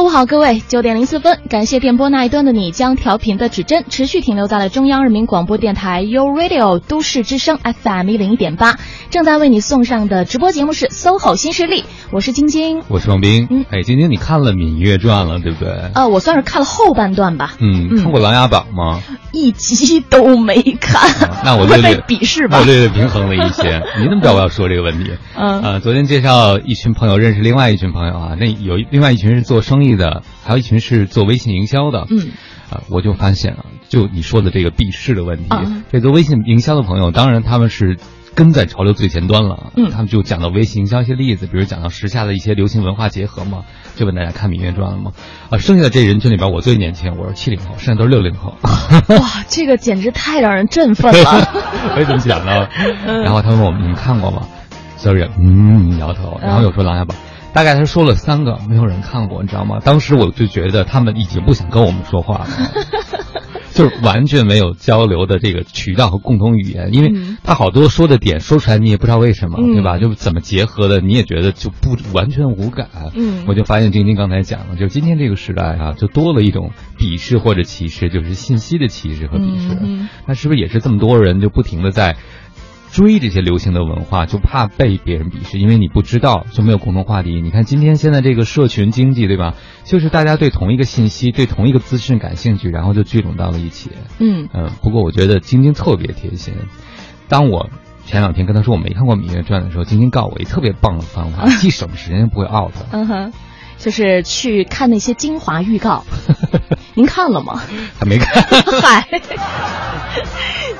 周五好，各位，九点零四分，感谢电波那一端的你将调频的指针持续停留在了中央人民广播电台 u Radio 都市之声 FM 一零一点八，正在为你送上的直播节目是 SOHO 新势力，我是晶晶，我是王斌。嗯，哎，晶晶，你看了《芈月传》了，对不对？呃，我算是看了后半段吧。嗯，看过《琅琊榜》吗？一集都没看。那我会被鄙视吧？我略略平衡了一些。你怎么知道我要说这个问题？嗯，呃，昨天介绍一群朋友认识另外一群朋友啊，那有另外一群是做生意的，还有一群是做微信营销的。嗯，啊，我就发现啊，就你说的这个避世的问题，啊这做微信营销的朋友，当然他们是。跟在潮流最前端了，嗯，他们就讲到微信营销一些例子，比如讲到时下的一些流行文化结合嘛，就问大家看《芈月传》了吗？啊，剩下的这人群里边，我最年轻，我是七零后，剩下都是六零后。哇，这个简直太让人振奋了！我也这么想的。然后他问我们你们看过吗？？”Sorry，嗯摇头，然后又说《琅琊榜》，大概他说了三个，没有人看过，你知道吗？当时我就觉得他们已经不想跟我们说话了。就是完全没有交流的这个渠道和共同语言，因为他好多说的点说出来你也不知道为什么，对吧？就怎么结合的你也觉得就不完全无感。嗯，我就发现晶晶刚才讲了，就今天这个时代啊，就多了一种鄙视或者歧视，就是信息的歧视和鄙视。那是不是也是这么多人就不停的在？追这些流行的文化，就怕被别人鄙视，因为你不知道，就没有共同话题。你看今天现在这个社群经济，对吧？就是大家对同一个信息、对同一个资讯感兴趣，然后就聚拢到了一起。嗯嗯。不过我觉得晶晶特别贴心。当我前两天跟她说我没看过《芈月传》的时候，晶晶告诉我一特别棒的方法，既省时间不会 out。嗯哼，就是去看那些精华预告。您看了吗？还没看。嗨。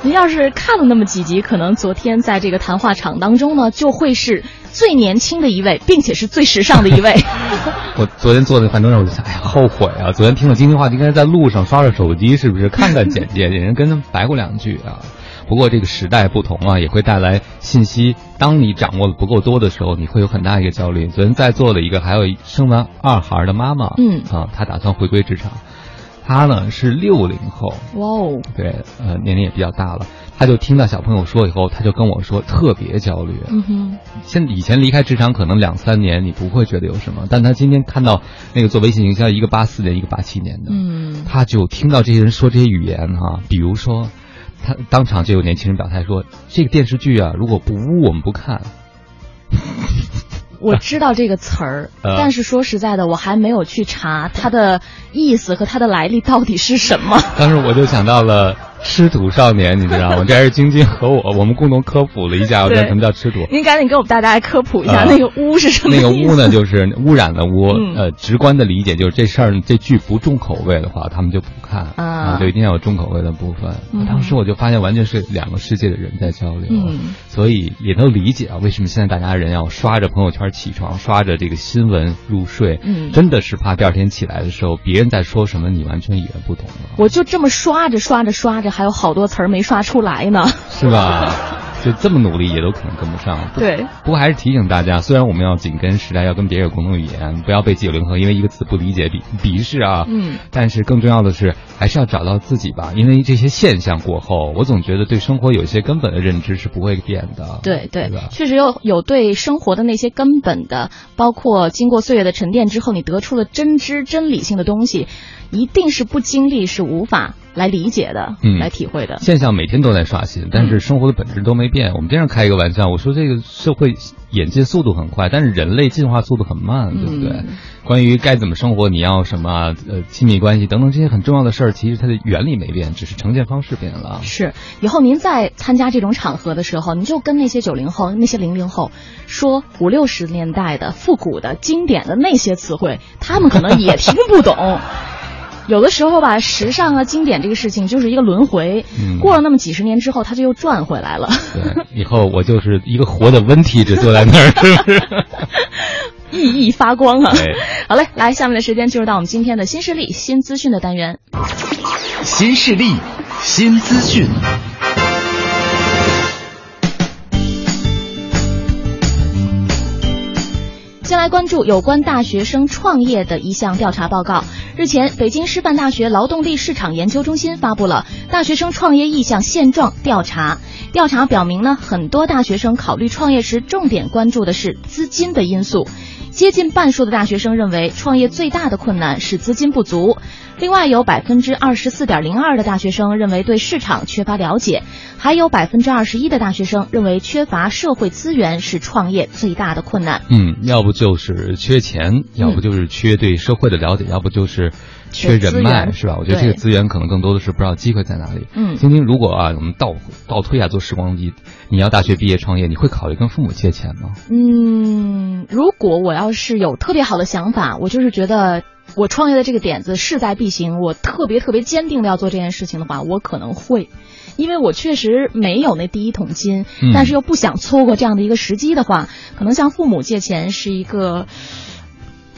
您要是看了那么几集，可能昨天在这个谈话场当中呢，就会是最年轻的一位，并且是最时尚的一位。我昨天坐在饭桌上，我就想，哎呀，后悔啊！昨天听了今天话，应该在路上刷着手机，是不是看看简介，人跟他们白过两句啊？不过这个时代不同啊，也会带来信息。当你掌握的不够多的时候，你会有很大一个焦虑。昨天在座的一个还有生完二孩的妈妈，嗯啊，她打算回归职场。她呢是六零后，哇哦，对，呃，年龄也比较大了。她就听到小朋友说以后，她就跟我说特别焦虑。嗯哼，现以前离开职场可能两三年你不会觉得有什么，但她今天看到那个做微信营销，一个八四年，一个八七年的，嗯，他就听到这些人说这些语言哈，比如说，他当场就有年轻人表态说，这个电视剧啊，如果不污我们不看。我知道这个词儿，但是说实在的，我还没有去查它的意思和它的来历到底是什么。当时我就想到了。吃土少年，你知道吗？这还是晶晶和我，我们共同科普了一下，我什么叫吃土。您赶紧给我们大家科普一下，那个污是什么？那个污呢，就是污染的污。呃，直观的理解就是这事儿，这剧不重口味的话，他们就不看啊，就一定要有重口味的部分。当时我就发现，完全是两个世界的人在交流，所以也能理解啊，为什么现在大家人要刷着朋友圈起床，刷着这个新闻入睡，真的是怕第二天起来的时候，别人在说什么，你完全语言不懂了。我就这么刷着刷着刷着。还有好多词儿没刷出来呢，是吧？就这么努力也都可能跟不上。对，不过还是提醒大家，虽然我们要紧跟时代，要跟别人有共同语言，不要被九零后因为一个词不理解鄙鄙视啊。嗯。但是更重要的是，还是要找到自己吧。因为这些现象过后，我总觉得对生活有一些根本的认知是不会变的。对对，确实有有对生活的那些根本的，包括经过岁月的沉淀之后，你得出了真知真理性的东西。一定是不经历是无法来理解的，嗯，来体会的。现象每天都在刷新，但是生活的本质都没变。我们经常开一个玩笑，我说这个社会演进速度很快，但是人类进化速度很慢，对不对？关于该怎么生活，你要什么呃亲密关系等等这些很重要的事儿，其实它的原理没变，只是呈现方式变了。是，以后您在参加这种场合的时候，您就跟那些九零后、那些零零后说五六十年代的复古的经典的那些词汇，他们可能也听不懂。有的时候吧，时尚啊、经典这个事情就是一个轮回，过了那么几十年之后，它就又转回来了。对，以后我就是一个活的温体，只坐在那儿，是不是？熠熠发光啊！好嘞，来，下面的时间进入到我们今天的新势力新资讯的单元。新势力新资讯。先来关注有关大学生创业的一项调查报告。日前，北京师范大学劳动力市场研究中心发布了大学生创业意向现状调查。调查表明呢，很多大学生考虑创业时，重点关注的是资金的因素。接近半数的大学生认为，创业最大的困难是资金不足。另外有百分之二十四点零二的大学生认为对市场缺乏了解，还有百分之二十一的大学生认为缺乏社会资源是创业最大的困难。嗯，要不就是缺钱，要不就是缺对社会的了解，要不就是缺人脉，是吧？我觉得这个资源可能更多的是不知道机会在哪里。嗯，晶晶，如果啊，我们倒倒推啊，做时光机，你要大学毕业创业，你会考虑跟父母借钱吗？嗯，如果我要是有特别好的想法，我就是觉得。我创业的这个点子势在必行，我特别特别坚定的要做这件事情的话，我可能会，因为我确实没有那第一桶金，但是又不想错过这样的一个时机的话，可能向父母借钱是一个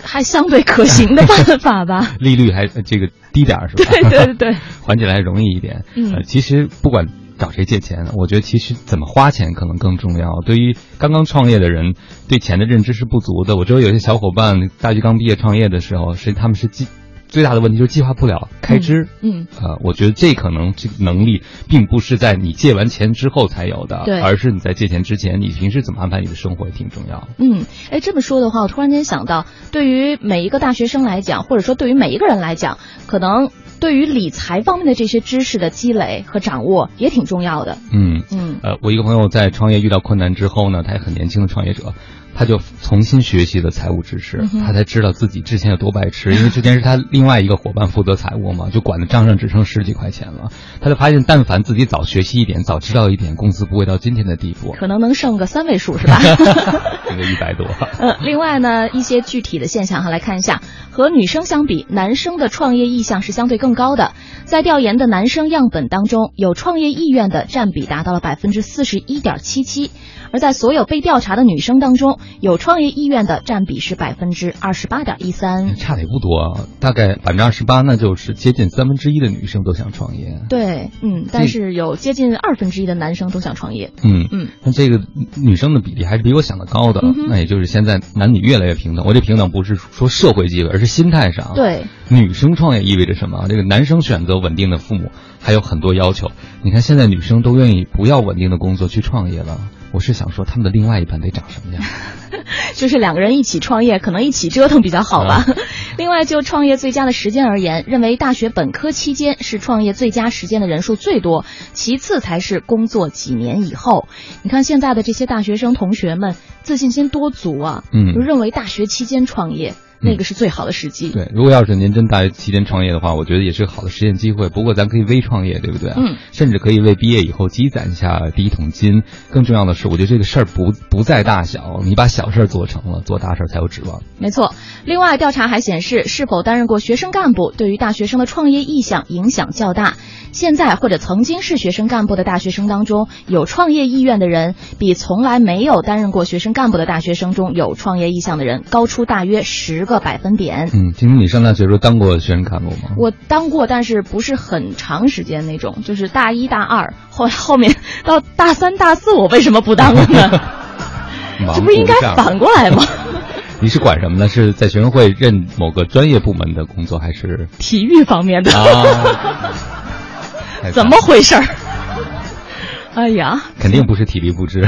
还相对可行的办法吧。利率还这个低点是吧？对对对对，还起来容易一点。嗯，其实不管。找谁借钱？我觉得其实怎么花钱可能更重要。对于刚刚创业的人，对钱的认知是不足的。我知道有些小伙伴大学刚毕业创业的时候，是他们是借最大的问题就是计划不了开支。嗯，呃，我觉得这可能这个能力并不是在你借完钱之后才有的，对，而是你在借钱之前，你平时怎么安排你的生活也挺重要。嗯，哎，这么说的话，我突然间想到，对于每一个大学生来讲，或者说对于每一个人来讲，可能。对于理财方面的这些知识的积累和掌握也挺重要的。嗯嗯，呃，我一个朋友在创业遇到困难之后呢，他也很年轻的创业者。他就重新学习了财务知识，他才知道自己之前有多白痴。因为之前是他另外一个伙伴负责财务嘛，就管的账上只剩十几块钱了。他就发现，但凡自己早学习一点，早知道一点，公司不会到今天的地步。可能能剩个三位数是吧？这个一百多。呃，另外呢，一些具体的现象哈，来看一下，和女生相比，男生的创业意向是相对更高的。在调研的男生样本当中，有创业意愿的占比达到了百分之四十一点七七。而在所有被调查的女生当中，有创业意愿的占比是百分之二十八点一三，差的也不多，大概百分之二十八，那就是接近三分之一的女生都想创业。对，嗯，但是有接近二分之一的男生都想创业。嗯嗯，那这个女生的比例还是比我想的高的，那也就是现在男女越来越平等。我这平等不是说社会地位，而是心态上。对，女生创业意味着什么？这个男生选择稳定的父母还有很多要求。你看现在女生都愿意不要稳定的工作去创业了。我是想说，他们的另外一半得长什么样？就是两个人一起创业，可能一起折腾比较好吧。另外，就创业最佳的时间而言，认为大学本科期间是创业最佳时间的人数最多，其次才是工作几年以后。你看现在的这些大学生同学们，自信心多足啊！嗯，就认为大学期间创业。那个是最好的时机。对，如果要是您真大学期间创业的话，我觉得也是个好的实验机会。不过咱可以微创业，对不对？嗯。甚至可以为毕业以后积攒一下第一桶金。更重要的是，我觉得这个事儿不不在大小，你把小事儿做成了，做大事儿才有指望。没错。另外，调查还显示，是否担任过学生干部，对于大学生的创业意向影响较大。现在或者曾经是学生干部的大学生当中，有创业意愿的人，比从来没有担任过学生干部的大学生中有创业意向的人高出大约十个百分点。嗯，听说你上大学时候当过学生干部吗？我当过，但是不是很长时间那种，就是大一大二，后后面到大三大四，我为什么不当了呢？这不是应该反过来吗？你是管什么呢？是在学生会任某个专业部门的工作，还是体育方面的？啊 怎么回事儿？哎呀，肯定不是体力不支，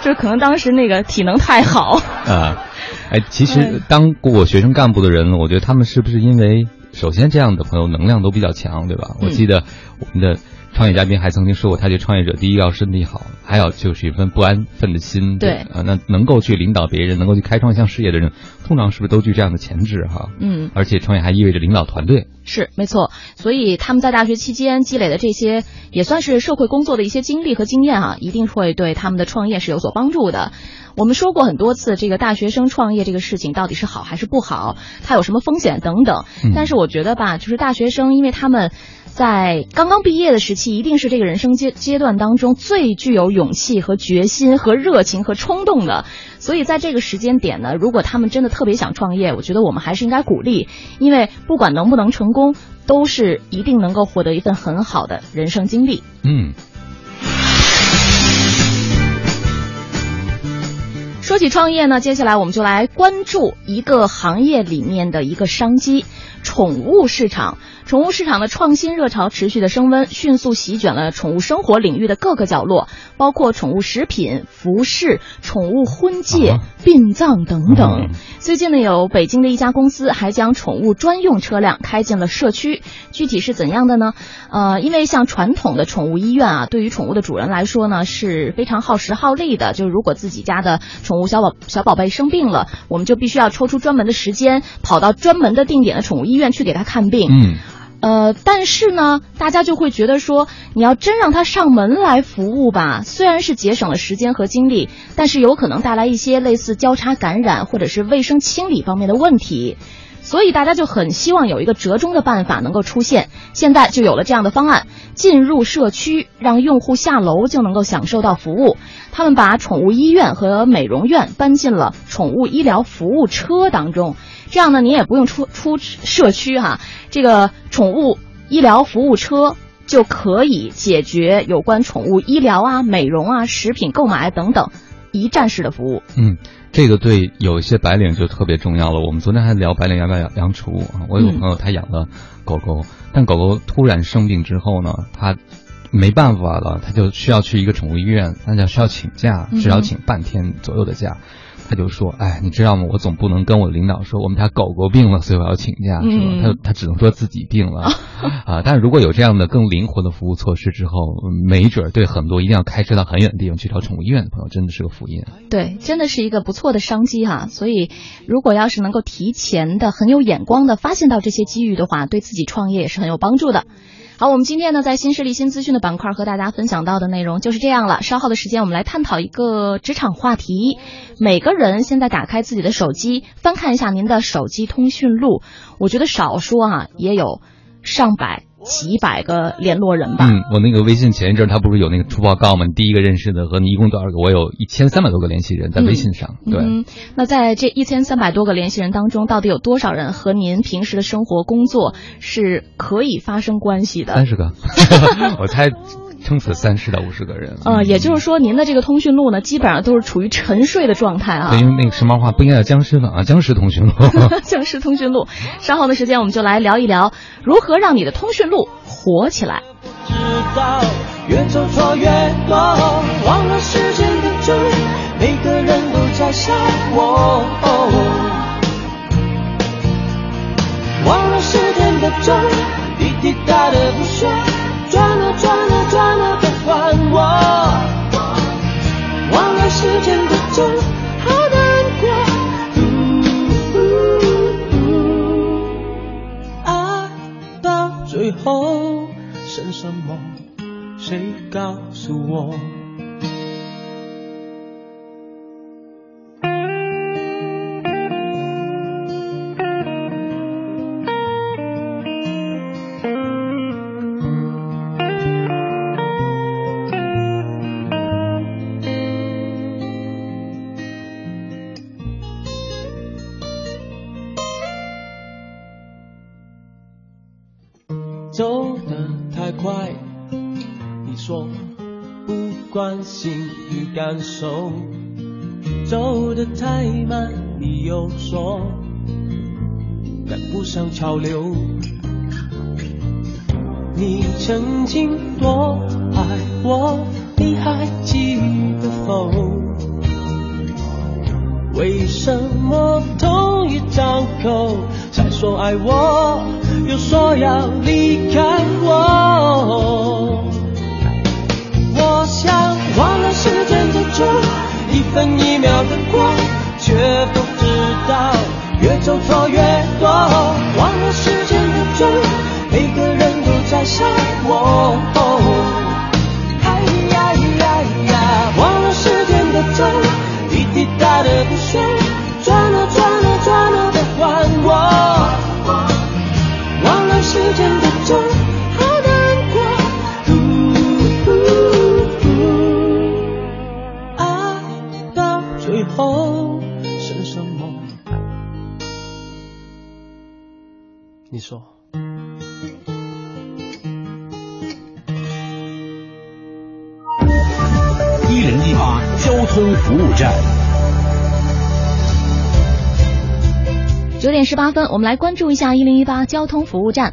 就是可能当时那个体能太好啊。哎，其实当过学生干部的人，我觉得他们是不是因为首先这样的朋友能量都比较强，对吧？我记得我们的创业嘉宾还曾经说过，他对创业者第一要身体好，还有就是一份不安分的心。对啊，那能够去领导别人，能够去开创一项事业的人，通常是不是都具这样的潜质哈？嗯，而且创业还意味着领导团队。是没错，所以他们在大学期间积累的这些，也算是社会工作的一些经历和经验啊，一定会对他们的创业是有所帮助的。我们说过很多次，这个大学生创业这个事情到底是好还是不好，它有什么风险等等。但是我觉得吧，就是大学生，因为他们在刚刚毕业的时期，一定是这个人生阶阶段当中最具有勇气和决心和热情和冲动的。所以在这个时间点呢，如果他们真的特别想创业，我觉得我们还是应该鼓励，因为不管能不能成功，都是一定能够获得一份很好的人生经历。嗯。说起创业呢，接下来我们就来关注一个行业里面的一个商机——宠物市场。宠物市场的创新热潮持续的升温，迅速席卷了宠物生活领域的各个角落，包括宠物食品、服饰、宠物婚介、殡葬等等。最近呢，有北京的一家公司还将宠物专用车辆开进了社区，具体是怎样的呢？呃，因为像传统的宠物医院啊，对于宠物的主人来说呢是非常耗时耗力的。就是如果自己家的宠物小宝小宝贝生病了，我们就必须要抽出专门的时间，跑到专门的定点的宠物医院去给它看病。嗯。呃，但是呢，大家就会觉得说，你要真让他上门来服务吧，虽然是节省了时间和精力，但是有可能带来一些类似交叉感染或者是卫生清理方面的问题，所以大家就很希望有一个折中的办法能够出现。现在就有了这样的方案，进入社区，让用户下楼就能够享受到服务。他们把宠物医院和美容院搬进了宠物医疗服务车当中。这样呢，你也不用出出社区哈，这个宠物医疗服务车就可以解决有关宠物医疗啊、美容啊、食品购买等等一站式的服务。嗯，这个对有一些白领就特别重要了。我们昨天还聊白领要不要养养宠物啊？我有朋友他养了狗狗，但狗狗突然生病之后呢，他没办法了，他就需要去一个宠物医院，那就需要请假，至少请半天左右的假。他就说：“哎，你知道吗？我总不能跟我领导说我们家狗狗病了，所以我要请假，是吧？他他只能说自己病了 啊。但是如果有这样的更灵活的服务措施之后，没准对很多一定要开车到很远的地方去找宠物医院的朋友，真的是个福音。对，真的是一个不错的商机哈。所以，如果要是能够提前的、很有眼光的发现到这些机遇的话，对自己创业也是很有帮助的。”好，我们今天呢，在新势力新资讯的板块和大家分享到的内容就是这样了。稍后的时间，我们来探讨一个职场话题。每个人现在打开自己的手机，翻看一下您的手机通讯录，我觉得少说啊，也有上百。几百个联络人吧。嗯，我那个微信前一阵他不是有那个出报告吗？你第一个认识的和你一共多少个？我有一千三百多个联系人在微信上。对，那在这一千三百多个联系人当中，到底有多少人和您平时的生活、工作是可以发生关系的？三十个，我猜。撑死三十到五十个人。呃，也就是说，您的这个通讯录呢，基本上都是处于沉睡的状态啊。对，因为那个时髦话不应该叫僵尸粉啊，僵尸通讯录。僵尸通讯录。稍后的时间，我们就来聊一聊如何让你的通讯录火起来。知道越走错越多，忘了时间的钟，每个人都在想我。忘了时间的钟，滴滴答的不说。转了转了好难过，爱到最后剩什么？谁告诉我？感受走得太慢，你又说赶不上潮流。你曾经多爱我，你还记得否？为什么同一张口才说爱我，又说要离开我？我忘了时间。一分一秒的过，却不知道越走错越多。忘了时间的钟，每个人都在想我。十八分，我们来关注一下一零一八交通服务站。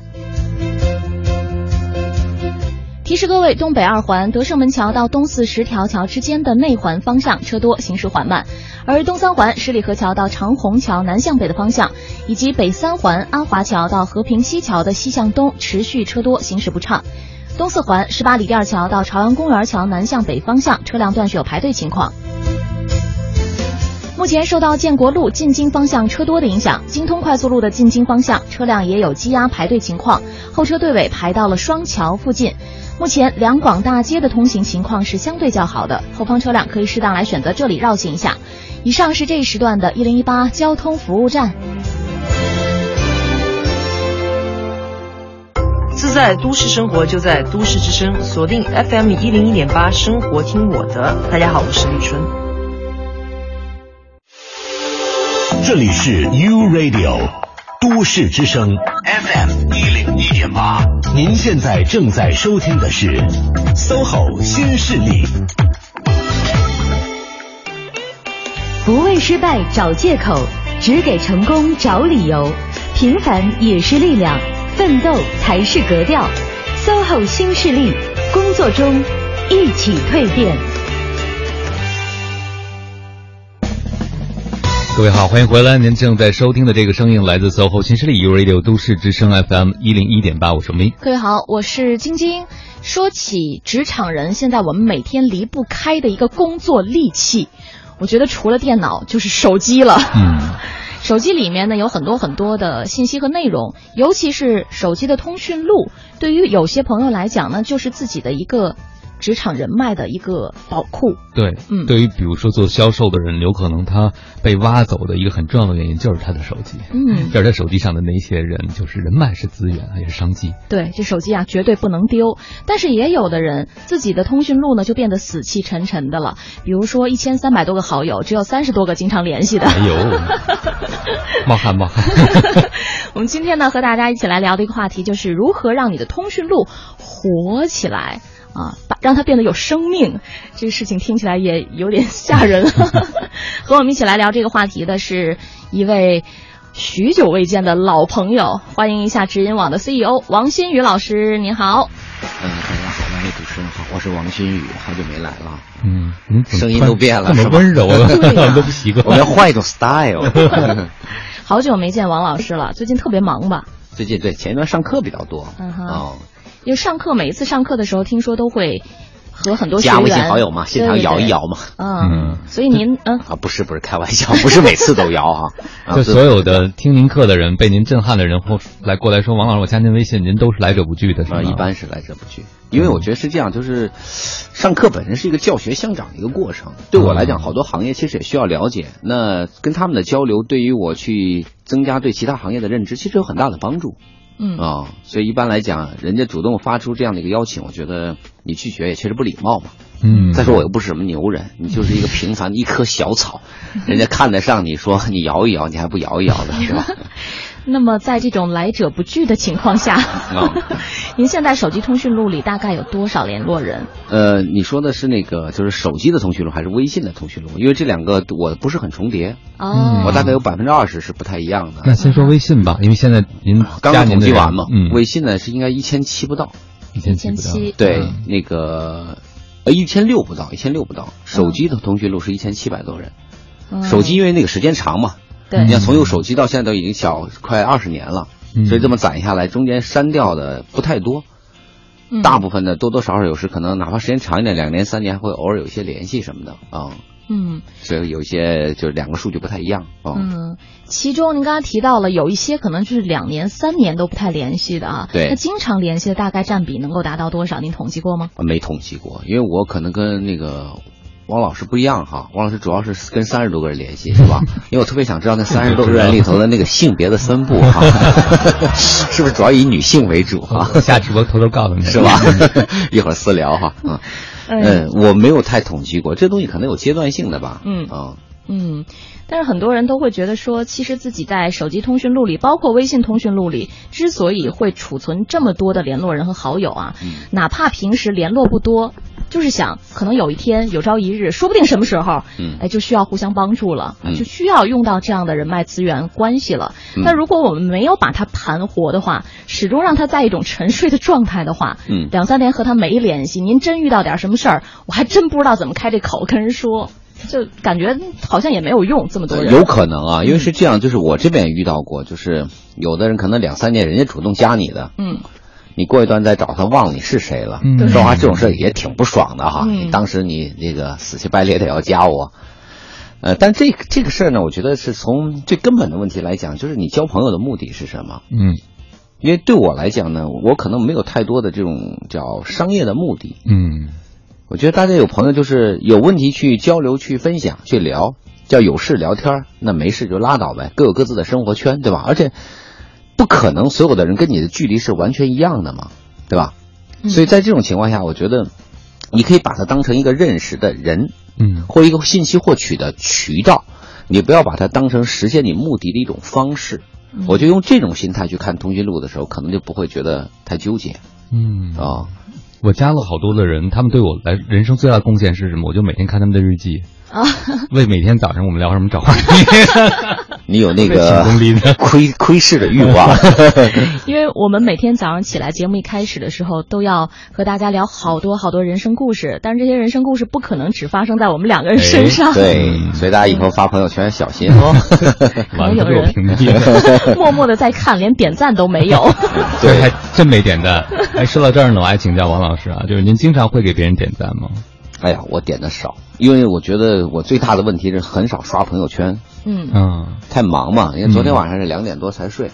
提示各位，东北二环德胜门桥到东四十条桥之间的内环方向车多，行驶缓慢；而东三环十里河桥到长虹桥南向北的方向，以及北三环安华桥到和平西桥的西向东持续车多，行驶不畅。东四环十八里店桥到朝阳公园桥南向北方向车辆段是有排队情况。目前受到建国路进京方向车多的影响，京通快速路的进京方向车辆也有积压排队情况，后车队尾排到了双桥附近。目前两广大街的通行情况是相对较好的，后方车辆可以适当来选择这里绕行一下。以上是这一时段的一零一八交通服务站。自在都市生活就在都市之声，锁定 FM 一零一点八，生活听我的。大家好，我是李春。这里是 U Radio 都市之声 FM 一零一点八，您现在正在收听的是 SOHO 新势力。不为失败找借口，只给成功找理由。平凡也是力量，奋斗才是格调。SOHO 新势力，工作中一起蜕变。各位好，欢迎回来。您正在收听的这个声音来自 SOHO 新势力 U Radio 都市之声 FM 一零一点八，我是明。各位好，我是晶晶。说起职场人，现在我们每天离不开的一个工作利器，我觉得除了电脑就是手机了。嗯，手机里面呢有很多很多的信息和内容，尤其是手机的通讯录，对于有些朋友来讲呢，就是自己的一个。职场人脉的一个宝库。对，嗯，对于比如说做销售的人，有可能他被挖走的一个很重要的原因就是他的手机。嗯，就是他手机上的那些人，就是人脉是资源，也是商机。对，这手机啊绝对不能丢。但是也有的人自己的通讯录呢就变得死气沉沉的了，比如说一千三百多个好友，只有三十多个经常联系的。哎呦，冒 汗冒汗。我们今天呢和大家一起来聊的一个话题就是如何让你的通讯录活起来。啊，把让它变得有生命，这个事情听起来也有点吓人。和我们一起来聊这个话题的是一位许久未见的老朋友，欢迎一下知音网的 CEO 王新宇老师，您好。嗯，大家好，两位主持人好，我是王新宇，好久没来了。嗯，声音都变了，这么温柔了，都不习惯。我要换一种 style。好久没见王老师了，最近特别忙吧？最近对，前一段上课比较多。嗯哼。哦。因为上课每一次上课的时候，听说都会和很多加微信好友嘛，现场摇一摇嘛。嗯，所以您 嗯啊不是不是开玩笑，不是每次都摇哈。就所有的听您课的人，被您震撼的人，或来过来说王老师，我加您微信，您都是来者不拒的是吗？一般是来者不拒，因为我觉得是这样，就是 上课本身是一个教学相长的一个过程。对我来讲，好多行业其实也需要了解，那跟他们的交流，对于我去增加对其他行业的认知，其实有很大的帮助。嗯啊，所以一般来讲，人家主动发出这样的一个邀请，我觉得你拒绝也确实不礼貌嘛。嗯，再说我又不是什么牛人，你就是一个平凡的一棵小草，人家看得上你说你摇一摇，你还不摇一摇的是吧？那么在这种来者不拒的情况下，您现在手机通讯录里大概有多少联络人？呃，你说的是那个就是手机的通讯录还是微信的通讯录？因为这两个我不是很重叠。哦，我大概有百分之二十是不太一样的。那先说微信吧，因为现在您刚刚统计完嘛，嗯，微信呢是应该一千七不到，一千七不到。对，那个呃一千六不到，一千六不到。手机的通讯录是一千七百多人，手机因为那个时间长嘛。对，你看从有手机到现在都已经小快二十年了，所以这么攒下来，中间删掉的不太多，大部分的多多少少有时可能哪怕时间长一点，两年三年还会偶尔有一些联系什么的啊。嗯，所以有一些就是两个数据不太一样啊。嗯，其中您刚才提到了有一些可能就是两年三年都不太联系的啊。对。那经常联系的大概占比能够达到多少？您统计过吗？没统计过，因为我可能跟那个。汪老师不一样哈，汪老师主要是跟三十多个人联系，是吧？因为我特别想知道那三十多个人里头的那个性别的分布哈，是不是主要以女性为主哈？下直播偷偷告诉你是吧？一会儿私聊哈，嗯嗯，我没有太统计过，这东西可能有阶段性的吧，嗯啊嗯，但是很多人都会觉得说，其实自己在手机通讯录里，包括微信通讯录里，之所以会储存这么多的联络人和好友啊，哪怕平时联络不多。就是想可能有一天有朝一日，说不定什么时候，嗯哎，就需要互相帮助了，嗯就需要用到这样的人脉资源关系了。嗯那如果我们没有把它盘活的话，始终让他在一种沉睡的状态的话，嗯两三年和他没联系，您真遇到点什么事儿，我还真不知道怎么开这口跟人说，就感觉好像也没有用，这么多人。有可能啊，因为是这样，就是我这边也遇到过，就是有的人可能两三年人家主动加你的，嗯你过一段再找他，忘了你是谁了。嗯说实话，这种事儿也挺不爽的哈。嗯你当时你那个死乞白赖的要加我，呃，但这这个事儿呢，我觉得是从最根本的问题来讲，就是你交朋友的目的是什么？嗯因为对我来讲呢，我可能没有太多的这种叫商业的目的。嗯我觉得大家有朋友就是有问题去交流、去分享、去聊，叫有事聊天儿，那没事就拉倒呗，各有各自的生活圈，对吧？而且不可能所有的人跟你的距离是完全一样的嘛，对吧？嗯所以在这种情况下，我觉得你可以把它当成一个认识的人，嗯或一个信息获取的渠道，你不要把它当成实现你目的的一种方式。嗯我就用这种心态去看通讯录的时候，可能就不会觉得太纠结嗯啊。我加了好多的人，他们对我来人生最大的贡献是什么？我就每天看他们的日记，啊，为每天早上我们聊什么找话题。你有那挺个窥窥视的欲望。因为我们每天早上起来，节目一开始的时候都要和大家聊好多好多人生故事，但是这些人生故事不可能只发生在我们两个人身上，对，所以大家以后发朋友圈小心哦。完了都被我有人屏蔽了。默默的在看，连点赞都没有。对，还真没点赞。哎，说到这儿呢，我还请教王老师啊，就是您经常会给别人点赞吗？哎呀，我点的少，因为我觉得我最大的问题是很少刷朋友圈，嗯。嗯。太忙嘛。因为昨天晚上是两点多才睡，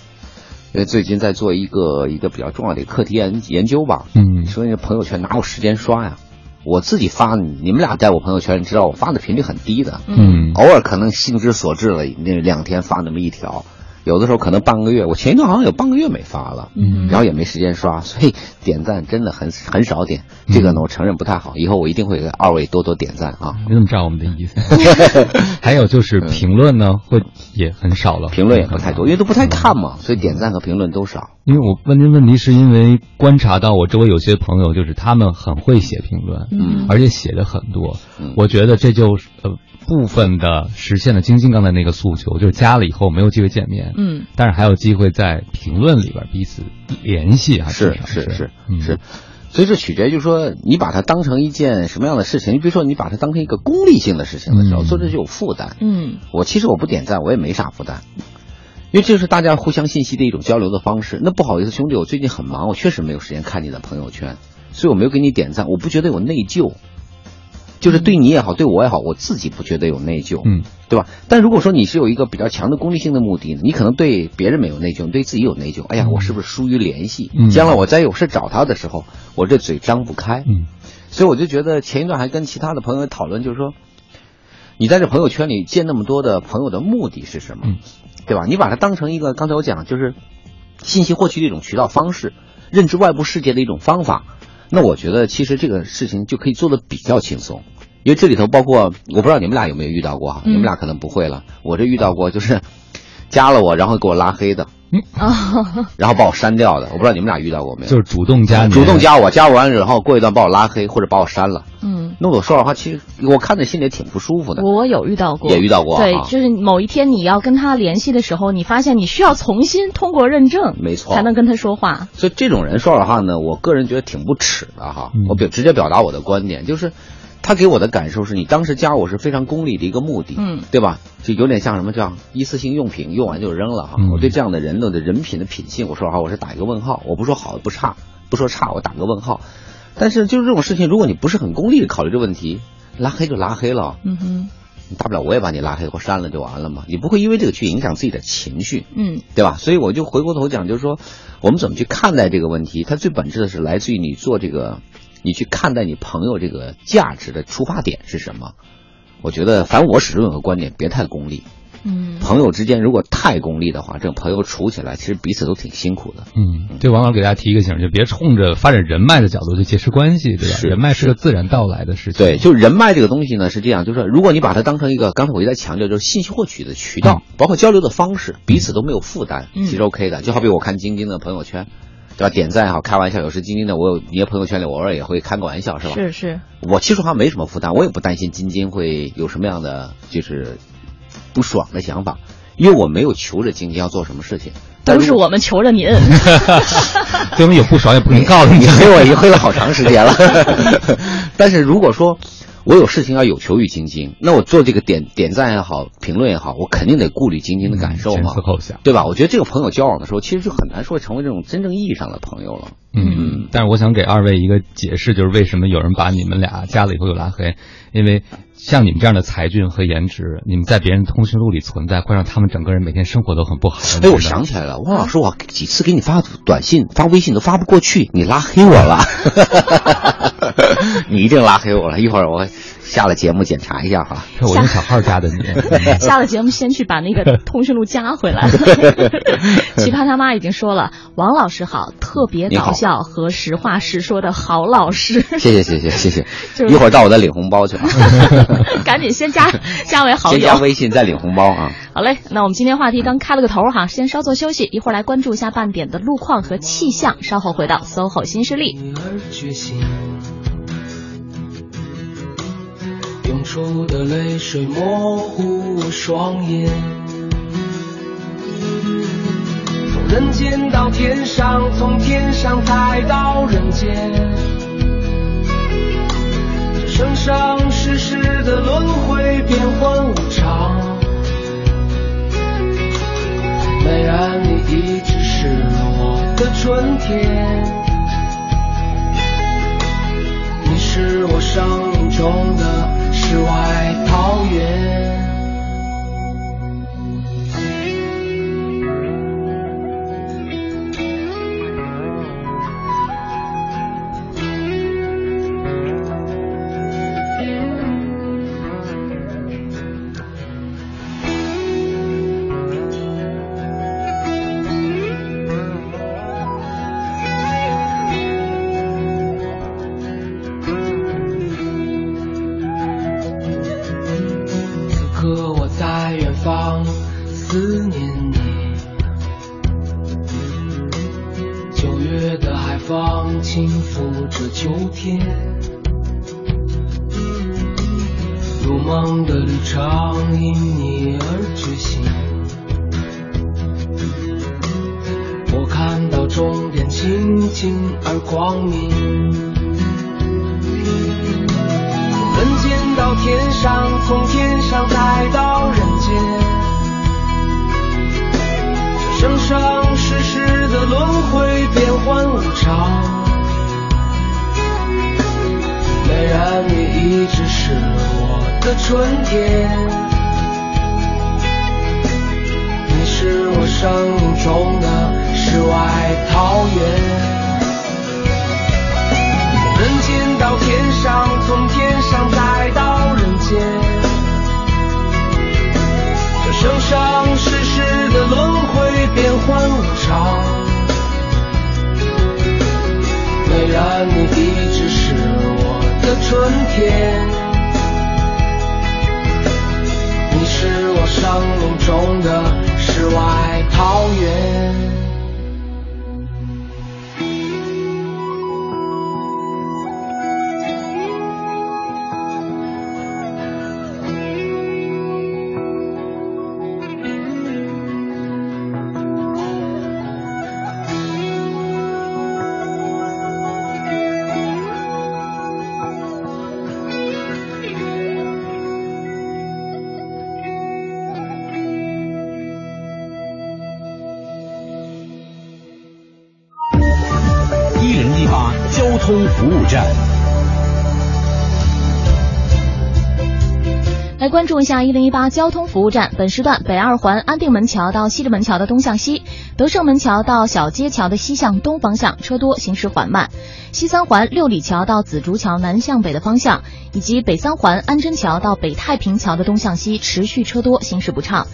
因为最近在做一个一个比较重要的课题研研究吧。嗯。所以那朋友圈哪有时间刷呀？我自己发，你你们俩在我朋友圈，你知道我发的频率很低的，嗯。偶尔可能兴之所至了，那两天发那么一条，有的时候可能半个月。我前一段好像有半个月没发了，嗯然后也没时间刷，所以点赞真的很很少点。这个呢，我承认不太好，以后我一定会给二位多多点赞啊。你怎么知道我们的意思？还有就是评论呢，会也很少了，评论也不太多，因为都不太看嘛，所以点赞和评论都少。因为我问您问题，是因为观察到我周围有些朋友，就是他们很会写评论，嗯而且写的很多。嗯我觉得这就是呃部分的实现了晶晶刚才那个诉求，就是加了以后没有机会见面，嗯但是还有机会在评论里边彼此联系啊，是是是嗯是，所以这取决于就是说你把它当成一件什么样的事情。你比如说你把它当成一个功利性的事情的时候，嗯做这就有负担。嗯我其实我不点赞，我也没啥负担，因为这是大家互相信息的一种交流的方式。那不好意思，兄弟，我最近很忙，我确实没有时间看你的朋友圈，所以我没有给你点赞。我不觉得有内疚，就是对你也好，对我也好，我自己不觉得有内疚，嗯对吧？但如果说你是有一个比较强的功利性的目的呢，你可能对别人没有内疚，你对自己有内疚。哎呀，我是不是疏于联系？嗯将来我再有事找他的时候，我这嘴张不开。嗯所以我就觉得前一段还跟其他的朋友讨论，就是说，你在这朋友圈里见那么多的朋友的目的是什么？嗯对吧？你把它当成一个刚才我讲，就是信息获取的一种渠道方式，认知外部世界的一种方法。那我觉得其实这个事情就可以做的比较轻松，因为这里头包括我不知道你们俩有没有遇到过哈，嗯你们俩可能不会了，我这遇到过就是 加了我然后给我拉黑的，啊，然后把我删掉的，我不知道你们俩遇到过没有？就是主动加你，主动加我，加我完然后过一段把我拉黑或者把我删了。嗯，那我说实话，其实我看着心里也挺不舒服的。我有遇到过，也遇到过对啊，就是某一天你要跟他联系的时候，你发现你需要重新通过认证，没错才能跟他说话。所以这种人说实话呢，我个人觉得挺不耻的哈。嗯我表直接表达我的观点，就是他给我的感受是你当时加我是非常功利的一个目的，嗯对吧？就有点像什么叫一次性用品，用完就扔了哈。嗯我对这样的人的人品的品性，我说实话我是打一个问号。我不说好不差，不说差，我打个问号。但是就是这种事情，如果你不是很功利的考虑这个问题，拉黑就拉黑了，嗯哼，大不了我也把你拉黑或删了就完了嘛。你不会因为这个去影响自己的情绪。嗯对吧？所以我就回过头讲，就是说，我们怎么去看待这个问题？它最本质的是来自于你做这个，你去看待你朋友这个价值的出发点是什么？我觉得，反正我始终有个观点，别太功利。嗯朋友之间如果太功利的话，这种朋友处起来其实彼此都挺辛苦的。嗯，这王老师给大家提一个醒，就别冲着发展人脉的角度去结识关系，对吧？人脉是个自然到来的事情。对，就人脉这个东西呢是这样，就是说如果你把它当成一个，刚才我一直在强调，就是信息获取的渠道，包括交流的方式，彼此都没有负担，嗯其实 OK 的。就好比我看晶晶的朋友圈，对吧？点赞也好，开玩笑，有时晶晶的，我有你的朋友圈里，我偶尔也会开个玩笑，是吧？是是，我其实好像没什么负担，我也不担心晶晶会有什么样的就是不爽的想法，因为我没有求着晶晶要做什么事情，都是我们求着您。对我们有不爽也不能告诉你你。黑我已经黑了好长时间了。但是如果说我有事情要有求于晶晶，那我做这个点点赞也好，评论也好，我肯定得顾虑晶晶的感受嘛。对吧？我觉得这个朋友交往的时候，其实就很难说成为这种真正意义上的朋友了。嗯，但是我想给二位一个解释，就是为什么有人把你们俩加了以后又拉黑，因为像你们这样的才俊和颜值，你们在别人通讯录里存在，会让他们整个人每天生活都很不好。哎，我想起来了，汪老师，我几次给你发短信、发微信都发不过去，你拉黑我了，你一定拉黑我了。一会儿我下了节目检查一下哈。是 我用小号加的你。嗯下了节目先去把那个通讯录加回来。奇葩他妈已经说了，王老师好，特别搞笑和实话实说的好老师，谢谢谢谢谢谢，就是一会儿到我再领红包去啊，赶紧先加加为好友先加。微信再领红包啊。好嘞，那我们今天话题刚开了个头哈，先稍作休息，一会儿来关注一下半点的路况和气象，稍后回到 SOHO 新势力。而觉醒，涌出的泪水模糊我双眼。从人间到天上，从天上再到人间，这生生世世的轮回，变幻无常。美然你一直是我的春天。你是我生命中的世外桃源。天，如梦的旅程因你而觉醒。我看到终点清净而光明。人间到天上，从天上再到一直是我的春天，你是我生命中的世外桃源。人间到天上，从天上再到人间，这生生世世的轮回，变幻无常。虽然你一直是的春天，你是我生命中的世外桃源。注一下一零一八交通服务站，本时段北二环安定门桥到西直门桥的东向西，德胜门桥到小街桥的西向东方向车多，行驶缓慢；西三环六里桥到紫竹桥南向北的方向，以及北三环安贞桥到北太平桥的东向西持续车多，行驶不畅。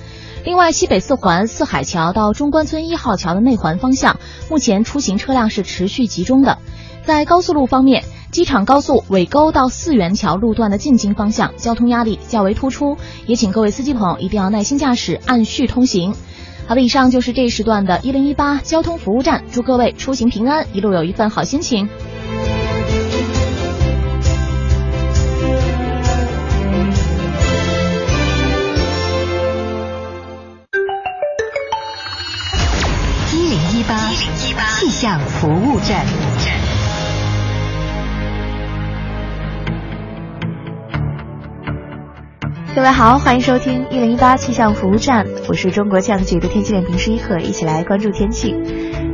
另外，西北四环四海桥到中关村一号桥的内环方向，目前出行车辆是持续集中的。在高速路方面，机场高速尾沟到四元桥路段的进京方向交通压力较为突出，也请各位司机朋友一定要耐心驾驶，按序通行。好的，以上就是这一时段的“一零一八”交通服务站，祝各位出行平安，一路有一份好心情。一零一八气象服务站。各位好，欢迎收听一零一八气象服务站，我是中国气象局的天气点评师一可，一起来关注天气。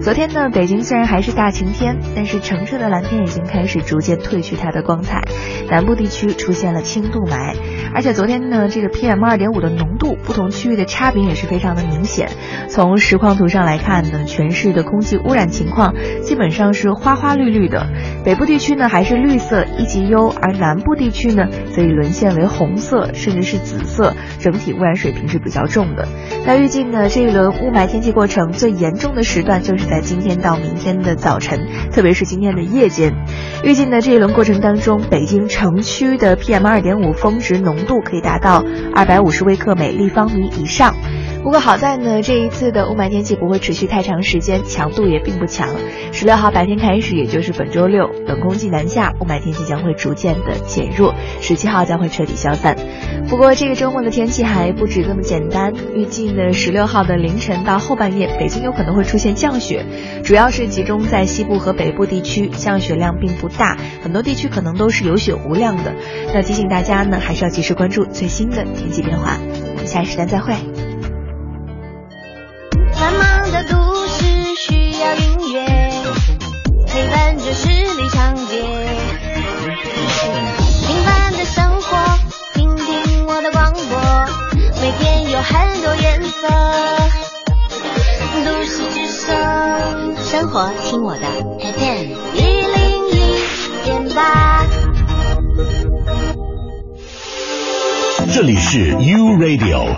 昨天呢，北京虽然还是大晴天，但是澄澈的蓝天已经开始逐渐褪去它的光彩，南部地区出现了轻度霾，而且昨天呢，这个 PM 二点五的浓度不同区域的差别也是非常的明显。从实况图上来看呢，全市的空气污染情况基本上是花花绿绿的，北部地区呢还是绿色一级优，而南部地区呢则已沦陷为红色，甚至是紫色，整体污染水平是比较重的。那预计呢，这一轮雾霾天气过程最严重的时段就是在今天到明天的早晨，特别是今天的夜间。预计呢，这一轮过程当中，北京城区的 PM 二点五峰值浓度可以达到二百五十微克每立方米以上。不过好在呢，这一次的雾霾天气不会持续太长时间，强度也并不强。十六号白天开始，也就是本周六，冷空气南下，雾霾天气将会逐渐的减弱，十七号将会彻底消散。不过这个周末的天气还不止这么简单，预计呢，十六号的凌晨到后半夜，北京有可能会出现降雪，主要是集中在西部和北部地区，降雪量并不大，很多地区可能都是有雪无量的。那提醒大家呢，还是要及时关注最新的天气变化。我们下一时段再会。繁忙的都市需要音乐，陪伴着十里长街。平凡的生活，听听我的广播，每天有很多颜色。都市之声，生活听我的 FM 一零一点八。这里是 U Radio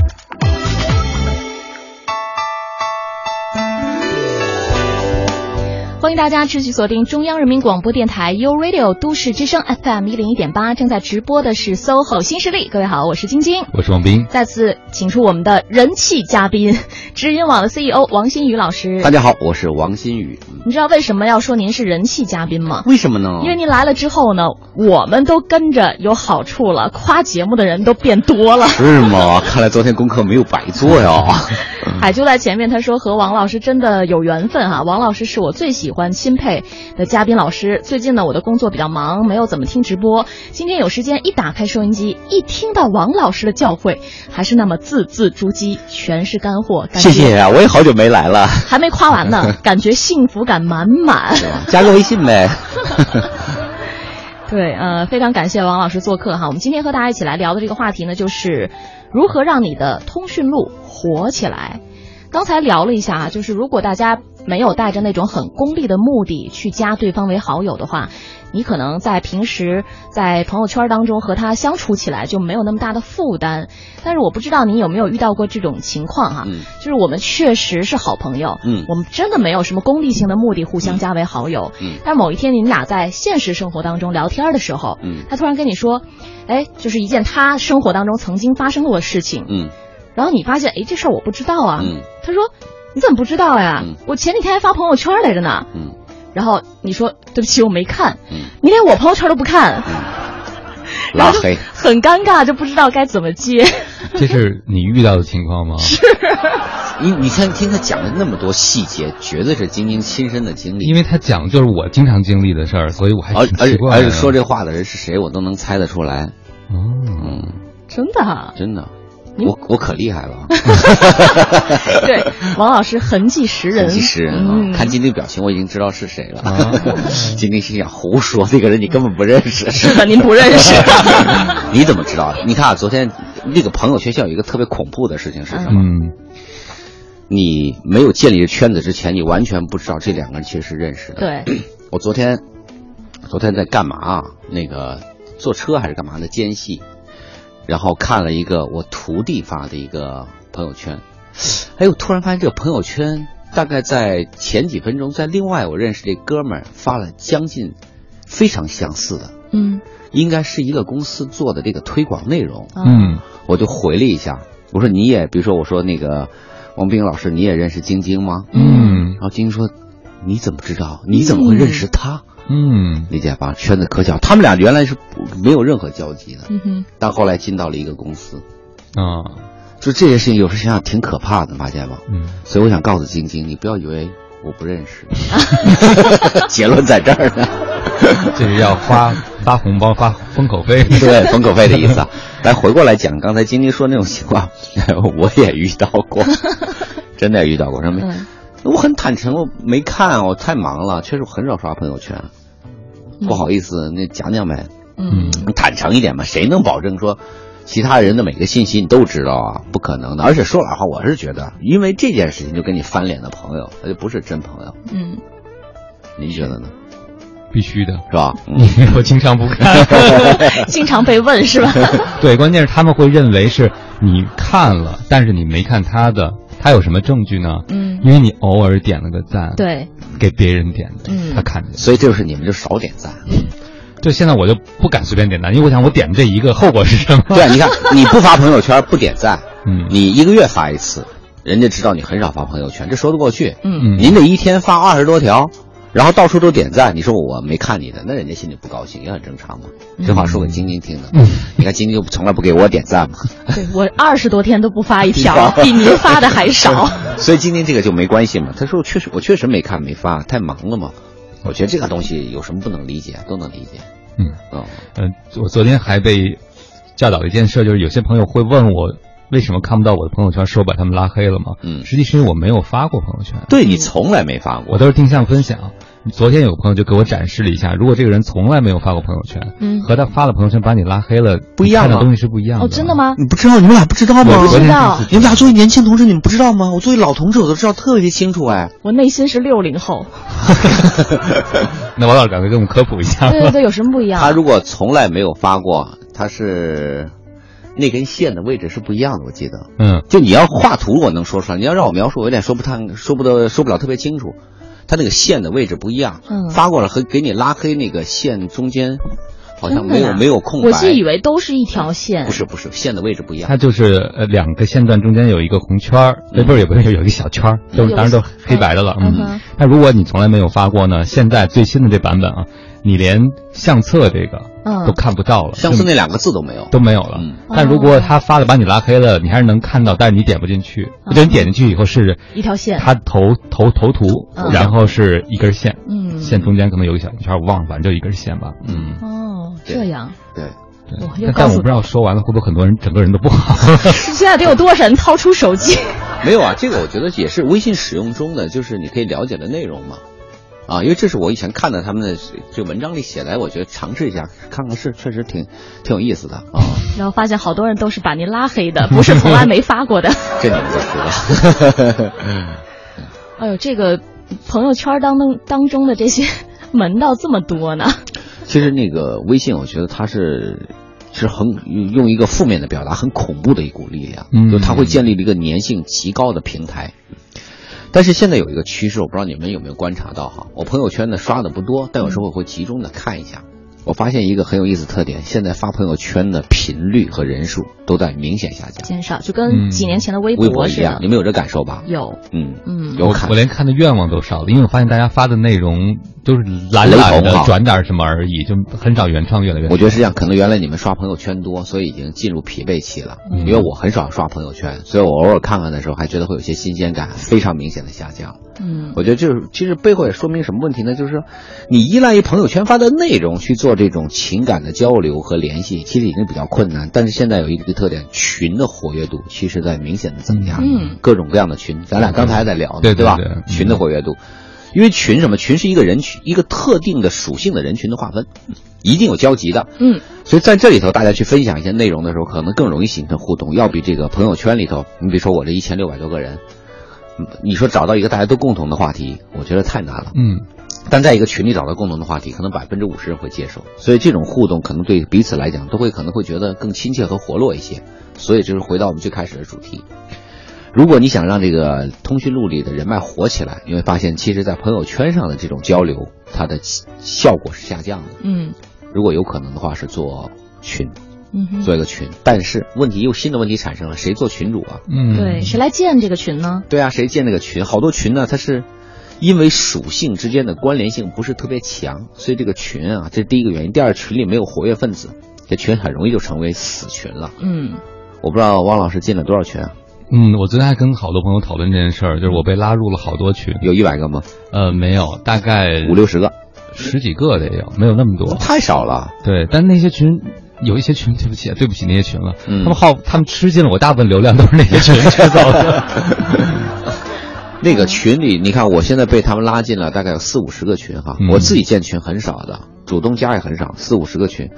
欢迎大家持续锁定中央人民广播电台 u Radio 都市之声 FM 一零一点八，正在直播的是 SOHO 新势力。各位好，我是晶晶，我是王斌。再次请出我们的人气嘉宾，知音网的 CEO 王新宇老师。大家好，我是王新宇。你知道为什么要说您是人气嘉宾吗？为什么呢？因为您来了之后呢，我们都跟着有好处了，夸节目的人都变多了。是吗？看来昨天功课没有白做呀。海就在前面，他说和王老师真的有缘分哈、王老师是我最喜欢钦佩的嘉宾老师。最近呢，我的工作比较忙，没有怎么听直播。今天有时间，一打开收音机，一听到王老师的教诲，还是那么字字珠玑，全是干货。感谢谢啊，我也好久没来了，还没夸完呢，感觉幸福感满满。加个微信呗。对，呃，非常感谢王老师做客哈。我们今天和大家一起来聊的这个话题呢，就是如何让你的通讯录火起来。刚才聊了一下啊，就是如果大家没有带着那种很功利的目的去加对方为好友的话，你可能在平时在朋友圈当中和他相处起来就没有那么大的负担。但是我不知道你有没有遇到过这种情况哈、嗯。就是我们确实是好朋友，嗯。我们真的没有什么功利性的目的互相加为好友，嗯。但某一天你们俩在现实生活当中聊天的时候，嗯。他突然跟你说，哎，就是一件他生活当中曾经发生过的事情，嗯。然后你发现，哎，这事儿我不知道啊。嗯。他说，你怎么不知道呀？嗯。我前几天还发朋友圈来着呢。嗯然后你说，对不起，我没看，嗯，你连我朋友圈都不看，然后就拉黑。很尴尬，就不知道该怎么接。这是你遇到的情况吗？是你你看听他讲了那么多细节，绝对是晶晶亲身的经历。因为他讲就是我经常经历的事儿，所以我还而而且挺奇怪的。而且说这话的人是谁，我都能猜得出来。哦，嗯，真的啊，真的，您我我可厉害了，对，王老师痕迹识人，痕迹识人嗯啊！看晶晶表情，我已经知道是谁了。啊 晶晶心想：胡说，这个人你根本不认识。是的，您不认识。你怎么知道？你看啊，昨天那个朋友圈校有一个特别恐怖的事情是什么？嗯你没有建立圈子之前，你完全不知道这两个人其实是认识的。对，我昨天，昨天在干嘛啊？那个坐车还是干嘛的间隙，然后看了一个我徒弟发的一个朋友圈，哎，我突然发现这个朋友圈大概在前几分钟，在另外我认识这哥们儿发了将近非常相似的，嗯应该是一个公司做的这个推广内容。嗯我就回了一下，我说你也，比如说我说那个王冰老师，你也认识晶晶吗？嗯然后晶晶说你怎么知道？你怎么会认识她？嗯理解吧？圈子可小，他们俩原来是不没有任何交集的，嗯哼，但后来进到了一个公司，啊就这些事情有时想想挺可怕的，发现吗？嗯，所以我想告诉晶晶，你不要以为我不认识，结论在这儿呢。这是要发 发红包发封口费，对，封口费的意思啊。来回过来讲，刚才晶晶说那种情况，我也遇到过，真的也遇到过。什么？嗯我很坦诚，我没看，我太忙了，确实我很少刷朋友圈。不好意思，那讲讲呗，嗯坦诚一点嘛，谁能保证说其他人的每个信息你都知道啊？不可能的。而且说老实话，我是觉得，因为这件事情就跟你翻脸的朋友，那就不是真朋友。嗯，您觉得呢？必须的。是吧？嗯我经常不看，经常被问是吧？对，关键是他们会认为是你看了，但是你没看他的，他有什么证据呢？嗯因为你偶尔点了个赞，，对，给别人点的，嗯他看见。所以这就是你们就少点赞。就现在我就不敢随便点赞，因为我想我点这一个后果是什么？对啊，你看 你不发朋友圈不点赞，嗯你一个月发一次，人家知道你很少发朋友圈，这说得过去。嗯嗯您这一天发二十多条，然后到处都点赞，你说我没看你的，那人家心里不高兴也很正常嘛。这话说给晶晶听的，嗯你看晶晶就从来不给我点赞嘛，对我二十多天都不发一条，比您发的还少。所以晶晶这个就没关系嘛。他说我确实我确实没看没发，太忙了嘛。我觉得这个东西有什么不能理解，都能理解。嗯嗯，嗯，我昨天还被教导一件事，就是有些朋友会问我为什么看不到我的朋友圈，说把他们拉黑了吗？嗯实际是因为我没有发过朋友圈，对你从来没发过，我都是定向分享。昨天有个朋友就给我展示了一下，如果这个人从来没有发过朋友圈，嗯和他发了朋友圈把你拉黑了，不一样看的东西是不一样的。哦，真的？吗？你不知道，你们俩不知道吗？我不知道你们俩作为年轻同志，你们不知道吗？我作为老同志，我都知道特别清楚哎。我内心是六零后。那王老师赶快给我们科普一下。对对对，有什么不一样？他如果从来没有发过，他是那根线的位置是不一样的，我记得。嗯就你要画图，我能说出来；你要让我描述，我有点说不太说不得说不了特别清楚。它那个线的位置不一样，嗯发过来和给你拉黑那个线中间好像没有没有空白。我是以为都是一条线。不是不是线的位置不一样它。就是呃两个线段中间有一个红圈儿，嗯那不是有个有一个小圈儿，都当然都黑白的了。嗯哼那如果你从来没有发过呢，现在最新的这版本啊，你连相册这个嗯都看不到了，相似那两个字都没有。都没有了。嗯但如果他发了把你拉黑了，你还是能看到，但是你点不进去。哦就你点进去以后是一条线。他头头头图，嗯然后是一根线，嗯线中间可能有一个小圈，我忘了，反正就一根线吧。嗯，哦，这样。对。对但我不知道说完了会不会很多人整个人都不好。现在得有多少人掏出手机？没有啊，这个我觉得也是微信使用中的，就是你可以了解的内容嘛。啊，因为这是我以前看的他们的这文章里写来，我觉得尝试一下，看看是确实挺挺有意思的啊。然后发现好多人都是把您拉黑的，不是从来没发过的。这你们就知道。哎呦，这个朋友圈当中当中的这些门道这么多呢？其实那个微信，我觉得它是是很用一个负面的表达，很恐怖的一股力量。嗯就它会建立了一个粘性极高的平台。但是现在有一个趋势，我不知道你们有没有观察到哈。我朋友圈呢刷的不多，但有时候我会集中的看一下。我发现一个很有意思的特点，现在发朋友圈的频率和人数都在明显下降，减少，就跟几年前的微微博一样，你们有这感受吧？有，嗯嗯有看我我连看的愿望都少了，因为我发现大家发的内容都是懒懒的转点什么而已，就很少原创，越来越少。我觉得是这样，可能原来你们刷朋友圈多，所以已经进入疲惫期了。嗯因为我很少刷朋友圈，所以我偶尔看看的时候，还觉得会有些新鲜感，非常明显的下降。嗯我觉得就是其实背后也说明什么问题呢？就是说你依赖于朋友圈发的内容去做这种情感的交流和联系，其实已经比较困难。但是现在有一个特点，群的活跃度其实在明显的增加。嗯各种各样的群，咱俩刚才还在聊呢，吧对对对嗯？群的活跃度。因为群什么？群是一个人群，一个特定的属性的人群的划分，一定有交集的。嗯所以在这里头，大家去分享一些内容的时候，可能更容易形成互动，要比这个朋友圈里头，你比如说我这一千六百多个人，嗯你说找到一个大家都共同的话题，我觉得太难了。嗯但在一个群里找到共同的话题，可能百分之五十人会接受，所以这种互动可能对彼此来讲都会可能会觉得更亲切和活络一些。所以就是回到我们最开始的主题。如果你想让这个通讯录里的人脉火起来，你会发现，其实，在朋友圈上的这种交流，它的效果是下降的。嗯如果有可能的话，是做群，嗯哼，做一个群。但是问题又新的问题产生了，谁做群主啊？嗯，对，谁来建这个群呢？对啊，谁建这个群？好多群呢，它是因为属性之间的关联性不是特别强，所以这个群啊，这是第一个原因。第二，群里没有活跃分子，这群很容易就成为死群了。嗯我不知道汪老师进了多少群啊？嗯，我昨天还跟好多朋友讨论这件事儿，就是我被拉入了好多群，有一百个吗？呃，没有，大概五六十个，十几个得有，没有那么多。太少了。对，但那些群有一些群，对不起，对不起那些群了，嗯他们耗，他们吃尽了我大部分流量，都是那些群吃造的。那个群里，你看我现在被他们拉进了大概有四五十个群哈，嗯我自己建群很少的，主动加也很少，四五十个群。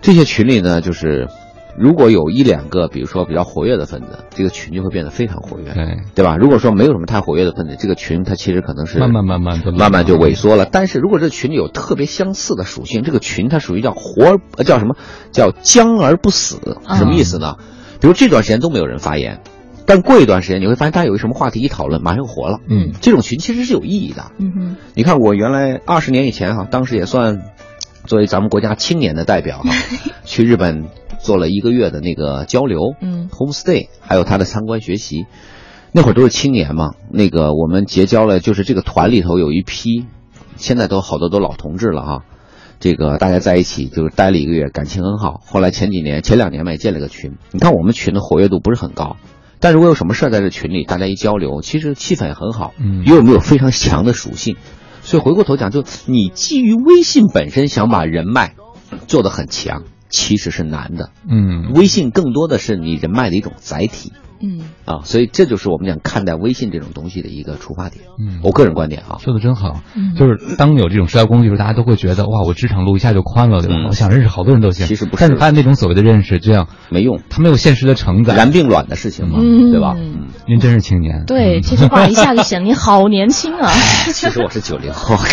这些群里呢，就是如果有一两个，比如说比较活跃的分子，这个群就会变得非常活跃，对，对吧？如果说没有什么太活跃的分子，这个群它其实可能是慢慢慢慢就慢慢就萎缩了。但是如果这群里有特别相似的属性，这个群它属于叫活叫什么叫僵而不死，啊什么意思呢？比如这段时间都没有人发言，但过一段时间你会发现大家有一什么话题一讨论，马上又活了。嗯这种群其实是有意义的。嗯哼，你看我原来二十年以前哈，当时也算作为咱们国家青年的代表哈，去日本做了一个月的那个交流，嗯，homestay，还有他的参观学习。那会儿都是青年嘛，那个我们结交了，就是这个团里头有一批，现在都好多都老同志了哈。这个大家在一起就是待了一个月，感情很好。后来前几年、前两年嘛也建了个群。你看我们群的活跃度不是很高，但如果有什么事儿在这群里，大家一交流，其实气氛也很好。嗯又有没有非常强的属性？所以回过头讲，就你基于微信本身想把人脉做得很强，其实是难的。嗯，微信更多的是你人脉的一种载体嗯啊，所以这就是我们讲看待微信这种东西的一个出发点。嗯我个人观点啊，说的真好，嗯就是当有这种社交工具的时候，大家都会觉得哇，我职场路一下就宽了，对吧？嗯我想认识好多人都行。其实不是但是发现那种所谓的认识，这样没用，它没有现实的承载。燃并卵的事情嘛，嗯对吧？嗯您真是青年。对，嗯这句话一下就显得你好年轻啊。其实我是九零后。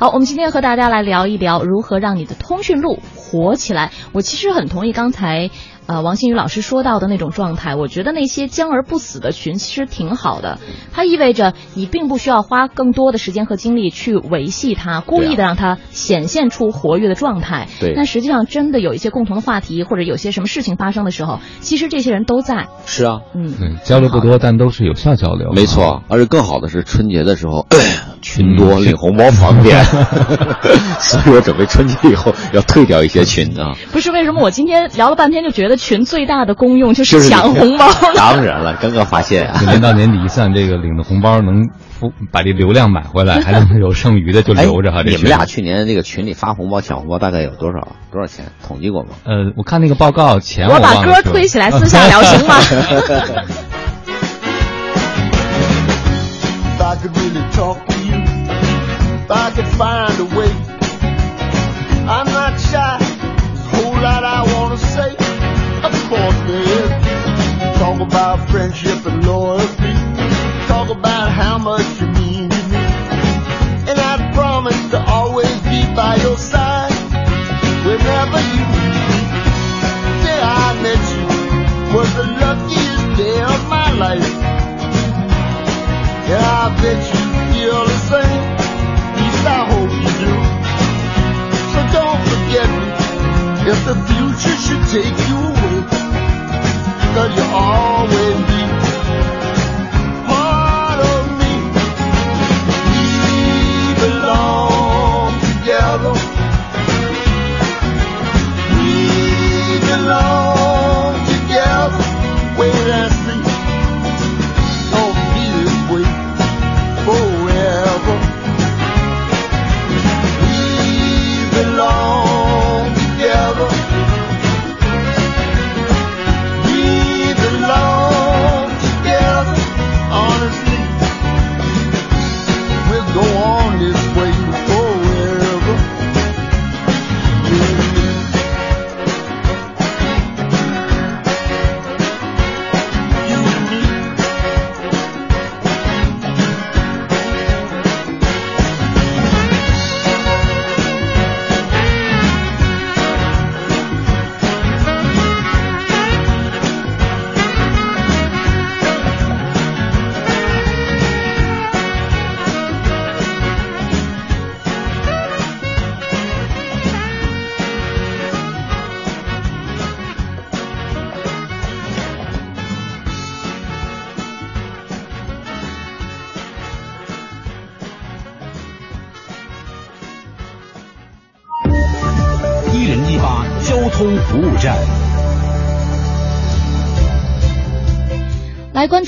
好，我们今天和大家来聊一聊如何让你的通讯录火起来。我其实很同意刚才呃王新宇老师说到的那种状态，我觉得那些僵而不死的群其实挺好的，它意味着你并不需要花更多的时间和精力去维系它，故意的让它显现出活跃的状态。对但实际上真的有一些共同的话题或者有些什么事情发生的时候，其实这些人都在。是啊，嗯，对，交流不多，但都是有效交流。没错，而且更好的是春节的时候 群多领红包方便，所以我准备春节以后要退掉一些群啊。不是为什么我今天聊了半天就觉得群最大的功用就就是是抢红包呢？当然了，刚刚发现啊就。年到年底一算，这个领的红包能付把这流量买回来，还能有剩余的就留着哈。你们俩去年这个群里发红包抢红包大概有多少？多少钱？统计过吗？呃，我看那个报告钱我把歌推起来私下聊行吗？If I could really talk to you, if I could find a way. I'm not shy, Talk about friendship and loyalty. Talk about how much you mean to me. And I promise to always be by your side whenever you need. me. Day I met you was the luckiest day of my life. And I bet you feel the same. At least I hope you do. So don't forget me if the future should take you away cause you always do.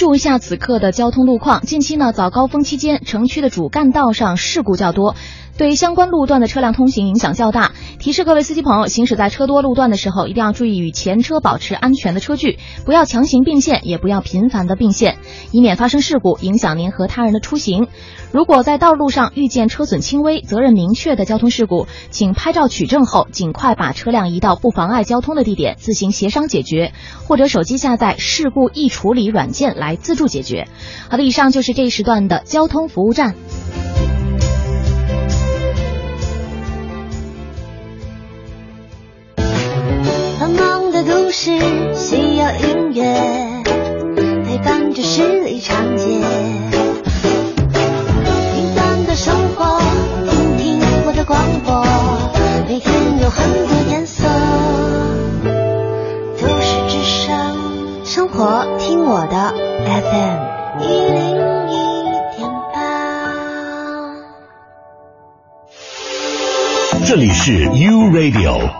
注一下此刻的交通路况。近期呢，早高峰期间，城区的主干道上事故较多，对相关路段的车辆通行影响较大。提示各位司机朋友，行驶在车多路段的时候，一定要注意与前车保持安全的车距，不要强行并线，也不要频繁的并线，以免发生事故，影响您和他人的出行。如果在道路上遇见车损轻微、责任明确的交通事故，请拍照取证后，尽快把车辆移到不妨碍交通的地点，自行协商解决，或者手机下载事故易处理软件来自助解决。好的，以上就是这一时段的交通服务站。忙的都市需要音乐陪伴着十里长街，平凡的生活，听听我的广播，每天有很多颜色。都市之声，生活听我的 FM 一零一点八。这里是 U Radio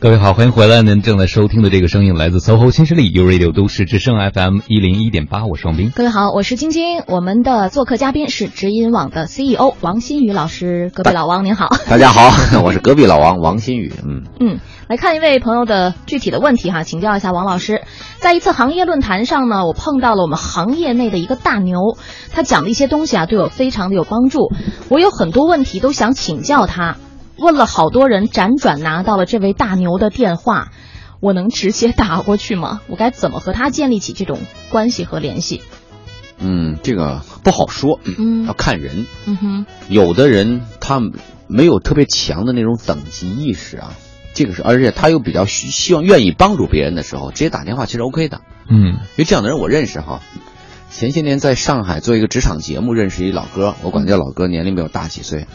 各位好，欢迎回来。您正在收听的这个声音来自 SOHO 新势力 U Radio 都市之声 FM 一零一点八，我是王斌。各位好，我是晶晶。我们的做客嘉宾是直音网的 CEO 王新宇老师。隔壁老王您好，大家好，我是隔壁老王王新宇。嗯嗯，来看一位朋友的具体的问题哈，请教一下王老师。在一次行业论坛上呢，我碰到了我们行业内的一个大牛，他讲的一些东西啊，对我非常的有帮助。我有很多问题都想请教他。问了好多人，辗转拿到了这位大牛的电话，我能直接打过去吗？我该怎么和他建立起这种关系和联系？嗯，这个不好说，嗯要看人。嗯哼，有的人他没有特别强的那种等级意识啊，这个是，而且他又比较希希望愿意帮助别人的时候，直接打电话其实 OK 的。嗯，因为这样的人我认识哈。前些年在上海做一个职场节目，认识一老哥，我管叫老哥年龄比我大几岁，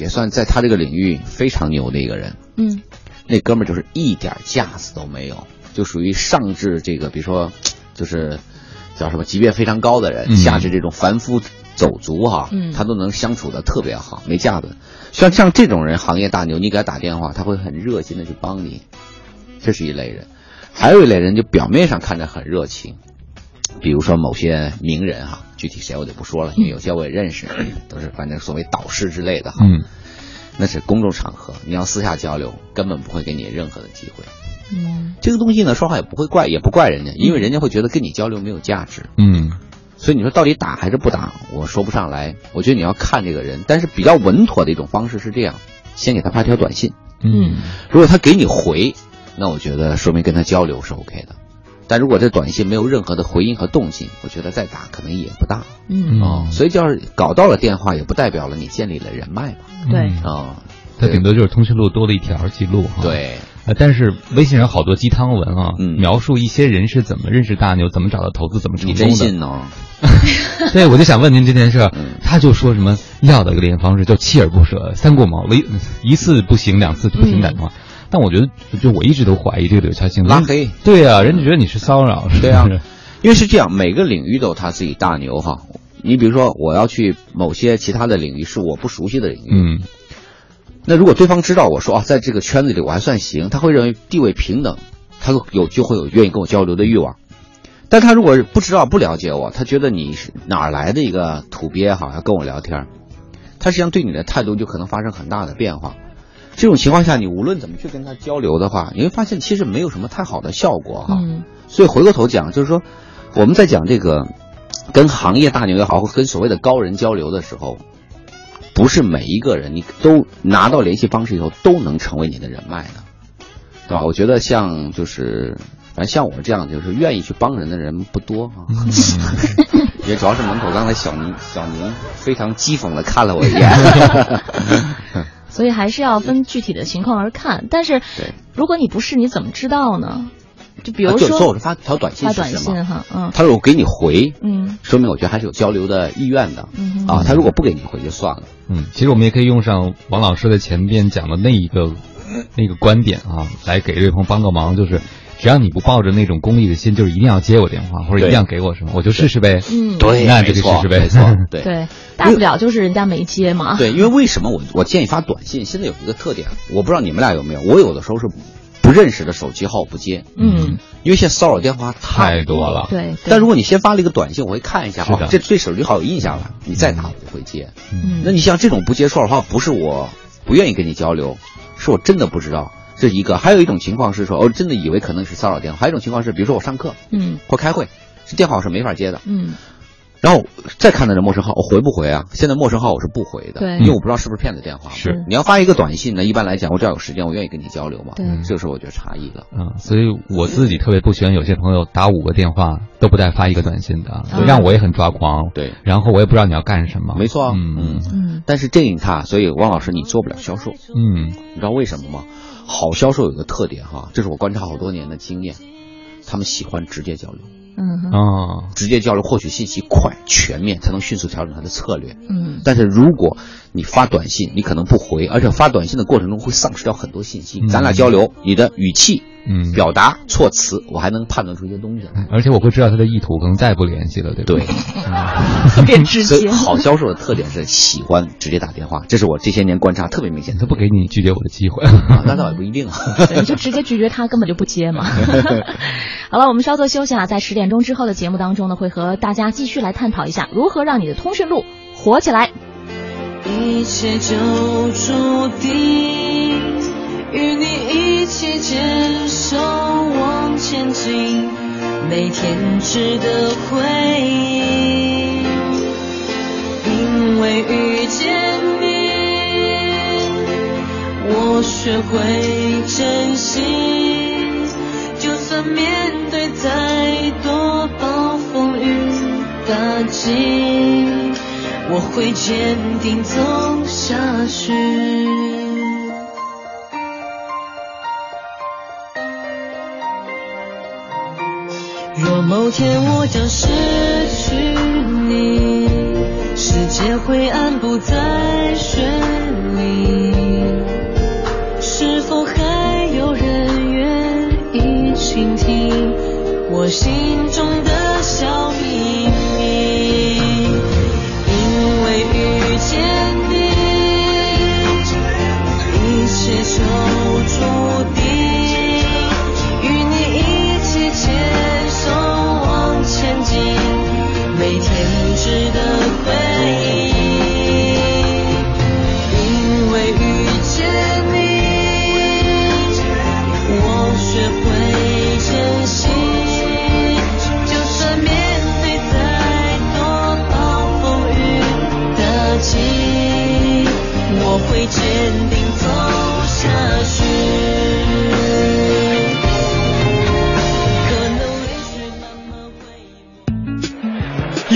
也算在他这个领域非常牛的一个人。嗯，那哥们儿就是一点架子都没有，就属于上至这个，比如说，就是叫什么级别非常高的人，嗯下至这种凡夫走卒哈，嗯他都能相处的特别好，没架子。像像这种人，行业大牛，你给他打电话，他会很热心的去帮你，这是一类人。还有一类人，就表面上看着很热情，比如说某些名人哈，具体谁我就不说了，因为有些我也认识，都是反正所谓导师之类的哈。嗯，那是公众场合，你要私下交流，根本不会给你任何的机会。嗯这个东西呢，说话也不会怪，也不怪人家，因为人家会觉得跟你交流没有价值。嗯所以你说到底打还是不打，我说不上来。我觉得你要看这个人，但是比较稳妥的一种方式是这样：先给他发条短信，嗯如果他给你回，那我觉得说明跟他交流是 OK 的。但如果这短信没有任何的回音和动静，我觉得再打可能也不大。嗯哦所以就是搞到了电话，也不代表了你建立了人脉嘛。对嗯啊、它顶多就是通讯录多了一条记录哈。对，呃，但是微信上好多鸡汤文啊，嗯描述一些人是怎么认识大牛，怎么找到投资，怎么成你功的。真信呢？对，我就想问您这件事儿嗯，他就说什么要的一个联系方式叫锲而不舍，三顾茅庐一次不行，两次不行打电话。但我觉得，就我一直都怀疑这个有效性。拉黑。对啊，人家觉得你是骚扰，是对啊，因为是这样，每个领域都有他自己大牛哈。你比如说，我要去某些其他的领域是我不熟悉的领域，嗯那如果对方知道我说啊，在这个圈子里我还算行，他会认为地位平等，他会有就会有愿意跟我交流的欲望。但他如果不知道不了解我，他觉得你是哪儿来的一个土鳖哈，要跟我聊天，他实际上对你的态度就可能发生很大的变化。这种情况下，你无论怎么去跟他交流的话，你会发现其实没有什么太好的效果哈。嗯所以回过头讲，就是说我们在讲这个跟行业大牛也好，或跟所谓的高人交流的时候，不是每一个人你都拿到联系方式以后都能成为你的人脉的，对吧？我觉得像就是，反正像我这样就是愿意去帮人的人不多啊。也主要是门口刚才小宁小宁非常讥讽的看了我一眼。所以还是要分具体的情况而看。但是，如果你不是，你怎么知道呢？就比如啊就说，说我是发条短信发？短信哈，嗯他如果给你回，嗯说明我觉得还是有交流的意愿的嗯啊。他如果不给你回就算了。嗯，其实我们也可以用上王老师的前边讲的那一个那个观点啊，来给瑞鹏帮个忙，就是只要你不抱着那种功利的心，就是一定要接我电话或者一定要给我什么，我就试试呗。嗯对，那就去试试呗。没错，对。对，大不了就是人家没接嘛。对，因为为什么我我建议发短信？现在有一个特点，我不知道你们俩有没有，我有的时候是不认识的手机号不接，嗯，因为现在骚扰电话太多多了对。但如果你先发了一个短信，我会看一下，这对手机号有印象了，你再打我会接。嗯那你像这种不接说的话，不是我不愿意跟你交流，是我真的不知道。这是一个，还有一种情况是说，哦，真的以为可能是骚扰电话；还有一种情况是，比如说我上课嗯或开会，这电话我是没法接的。嗯然后再看到这陌生号，我回不回啊？现在陌生号我是不回的，对因为我不知道是不是骗子电话。是你要发一个短信呢，一般来讲，我只要有时间，我愿意跟你交流嘛。对这个时候我觉得差异的。嗯，所以我自己特别不喜欢有些朋友打五个电话都不带发一个短信的，嗯让我也很抓狂。对，然后我也不知道你要干什么。没错啊，嗯嗯。嗯但是这一趟，所以汪老师你做不了销售，嗯你知道为什么吗？好销售有个特点哈，这是我观察好多年的经验，他们喜欢直接交流，嗯哼。哦，直接交流获取信息快、全面，才能迅速调整他的策略。嗯。但是如果你发短信，你可能不回，而且发短信的过程中会丧失掉很多信息。嗯。咱俩交流，你的语气、嗯，表达、措辞，我还能判断出一些东西来。而且我会知道他的意图，可能再也不联系了，对吧？对，特别直所以接。好销售的特点是喜欢直接打电话，这是我这些年观察特别明显。他不给你拒绝我的机会。啊那倒也不一定啊。你就直接拒绝他，根本就不接嘛。好了，我们稍作休息啊，在十点钟之后的节目当中呢，会和大家继续来探讨一下如何让你的通讯录火起来。一切就注定与你一起牵手往前进，每天值得回忆，因为遇见你，我学会珍惜，就算面对再多暴风雨打击。我会坚定走下去。若某天我将失去你，世界灰暗不再绚丽，是否还有人愿意倾听我心中的小秘密？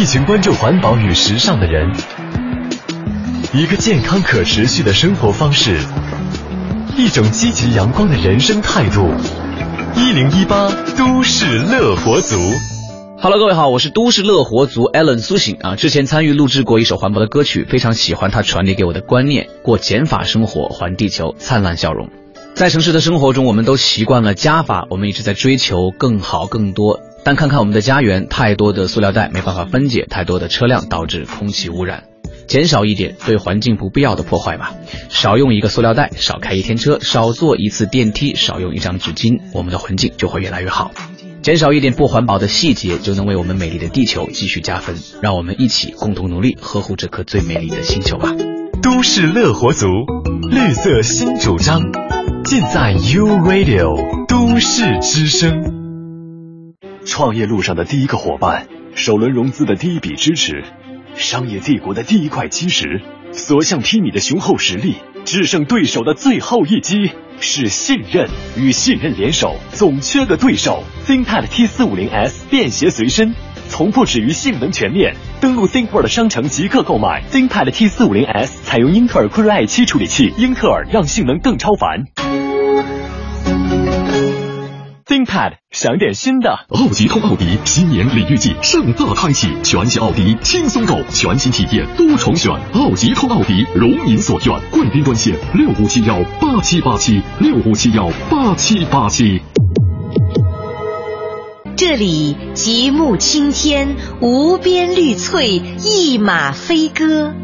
一群关注环保与时尚的人，一个健康可持续的生活方式，一种积极阳光的人生态度。一零一八都市乐活族。Hello，各位好，我是都市乐活族 Allen 苏醒啊。之前参与录制过一首环保的歌曲，非常喜欢它传递给我的观念：过减法生活，还地球灿烂笑容。在城市的生活中，我们都习惯了加法，我们一直在追求更好、更多。但看看我们的家园，太多的塑料袋没办法分解，太多的车辆导致空气污染。减少一点对环境不必要的破坏吧，少用一个塑料袋，少开一天车，少坐一次电梯，少用一张纸巾，我们的环境就会越来越好。减少一点不环保的细节，就能为我们美丽的地球继续加分。让我们一起共同努力，呵护这颗最美丽的星球吧。都市乐活族，绿色新主张，尽在 U Radio 都市之声。创业路上的第一个伙伴，首轮融资的第一笔支持，商业帝国的第一块基石，所向披靡的雄厚实力，制胜对手的最后一击，是信任与信任联手，总缺个对手。ThinkPad T 四五零 S 便携随身，从不止于性能全面。登录 ThinkPad 商城即刻购买 ThinkPad T 四五零 S，采用英特尔酷睿 i 七处理器，英特尔让性能更超凡。ThinkPad 想点新的。奥吉通奥迪新年礼遇季盛大开启，全新奥迪轻松购，全新体验多重选。奥吉通奥迪如您所愿，贵宾专线六五七幺八七八七六五七幺八七八七。这里极目青天，无边绿翠，一马飞歌。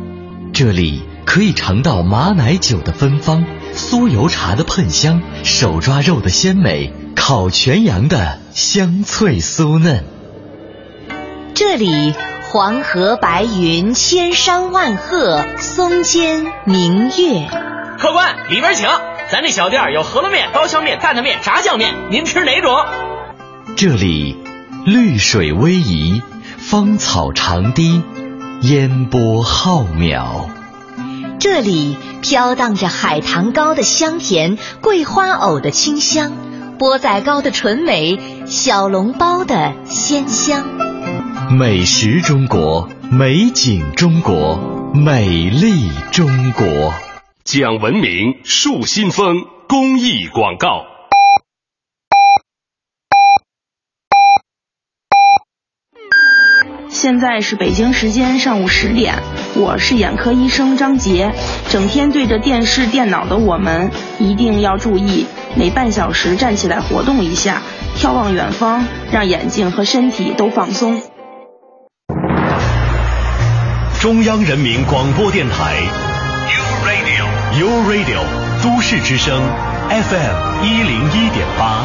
这里可以尝到马奶酒的芬芳，酥油茶的喷香，手抓肉的鲜美，烤全羊的香脆酥嫩。这里黄河白云，千山万壑，松间明月。客官，里边请。咱这小店有饸饹面、刀削面、担担面、炸酱面，您吃哪种？这里绿水逶迤，芳草长堤，烟波浩渺。这里飘荡着海棠糕的香甜，桂花藕的清香，钵仔糕的纯美，小笼包的鲜香。美食中国，美景中国，美丽中国。讲文明树新风公益广告。现在是北京时间上午十点，我是眼科医生张杰。整天对着电视、电脑的我们，一定要注意，每半小时站起来活动一下，眺望远方，让眼睛和身体都放松。中央人民广播电台。，U Radio，U Radio，都市之声 FM 一零一点八。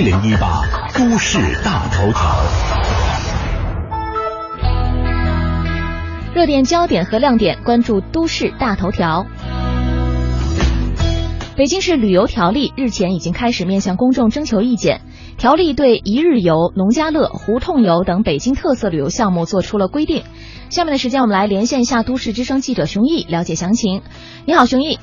一零一八都市大头条，热点焦点和亮点，关注都市大头条。北京市旅游条例日前已经开始面向公众征求意见。条例对一日游、农家乐、胡同游等北京特色旅游项目做出了规定。下面的时间，我们来连线一下都市之声记者熊毅，了解详情。你好，熊毅。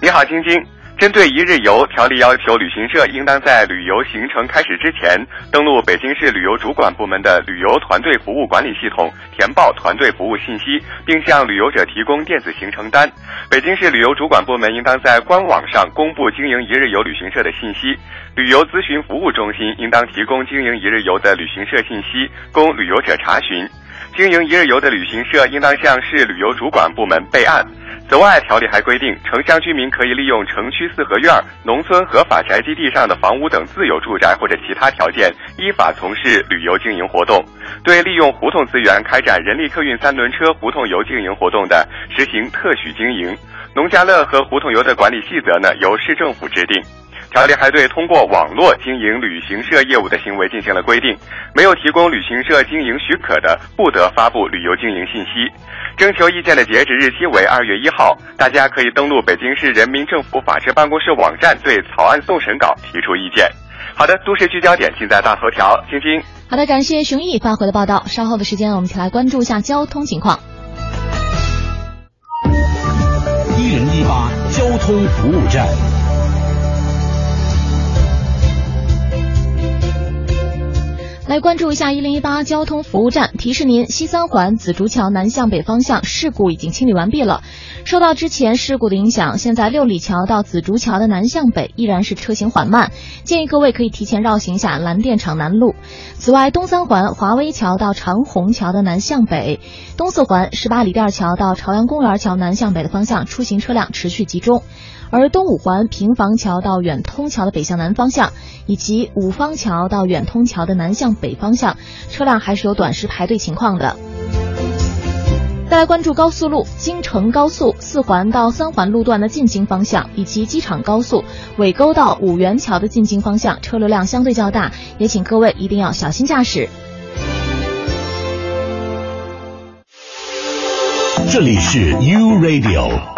你好，晶晶。针对一日游条例要求，旅行社应当在旅游行程开始之前，登录北京市旅游主管部门的旅游团队服务管理系统，填报团队服务信息，并向旅游者提供电子行程单。北京市旅游主管部门应当在官网上公布经营一日游旅行社的信息。旅游咨询服务中心应当提供经营一日游的旅行社信息，供旅游者查询。经营一日游的旅行社应当向市旅游主管部门备案。此外，条例还规定，城乡居民可以利用城区四合院、农村合法宅基地上的房屋等自有住宅或者其他条件，依法从事旅游经营活动。对利用胡同资源开展人力客运三轮车胡同游经营活动的，实行特许经营。农家乐和胡同游的管理细则呢，由市政府制定。条例还对通过网络经营旅行社业务的行为进行了规定，没有提供旅行社经营许可的，不得发布旅游经营信息。征求意见的截止日期为二月一号，大家可以登录北京市人民政府法制办公室网站，对草案送审稿提出意见。好的，都市聚焦点尽在大头条，晶晶。好的，感谢熊毅发回的报道。稍后的时间，我们一起来关注一下交通情况。一零一八交通服务站。来关注一下一零一八交通服务站，提示您：西三环紫竹桥南向北方向事故已经清理完毕了。受到之前事故的影响，现在六里桥到紫竹桥的南向北依然是车行缓慢，建议各位可以提前绕行一下蓝电厂南路。此外，东三环华威桥到长虹桥的南向北，东四环十八里店桥到朝阳公园桥南向北的方向出行车辆持续集中。而东五环平房桥到远通桥的北向南方向，以及五方桥到远通桥的南向北方向，车辆还是有短时排队情况的。再来关注高速路京承高速四环到三环路段的进京方向，以及机场高速尾沟到五元桥的进京方向，车流量相对较大，也请各位一定要小心驾驶。这里是 U Radio。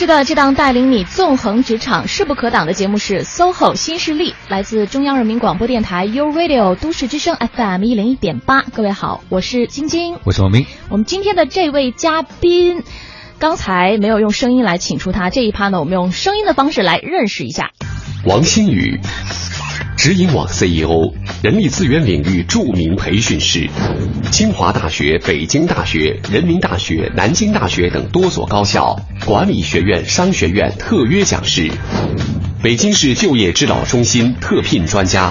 是的，这档带领你纵横职场、势不可挡的节目是 SOHO 新势力，来自中央人民广播电台 u Radio 都市之声 FM 一零一点八。各位好，我是晶晶，我是王明。我们今天的这位嘉宾，刚才没有用声音来请出他，这一趴呢，我们用声音的方式来认识一下。王新宇，直营网 CEO，人力资源领域著名培训师，清华大学、北京大学、人民大学、南京大学等多所高校管理学院、商学院特约讲师，北京市就业指导中心特聘专家，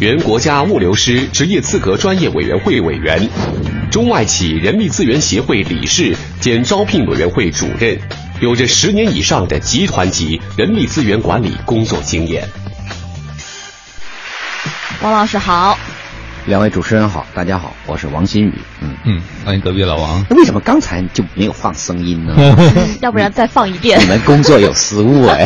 原国家物流师职业资格专业委员会委员，中外企人力资源协会理事兼招聘委员会主任，有着十年以上的集团级人力资源管理工作经验。王老师好，两位主持人好，大家好，我是王新宇。嗯嗯，欢迎隔壁老王。那为什么刚才就没有放声音呢？要不然再放一遍。你们工作有失误哎。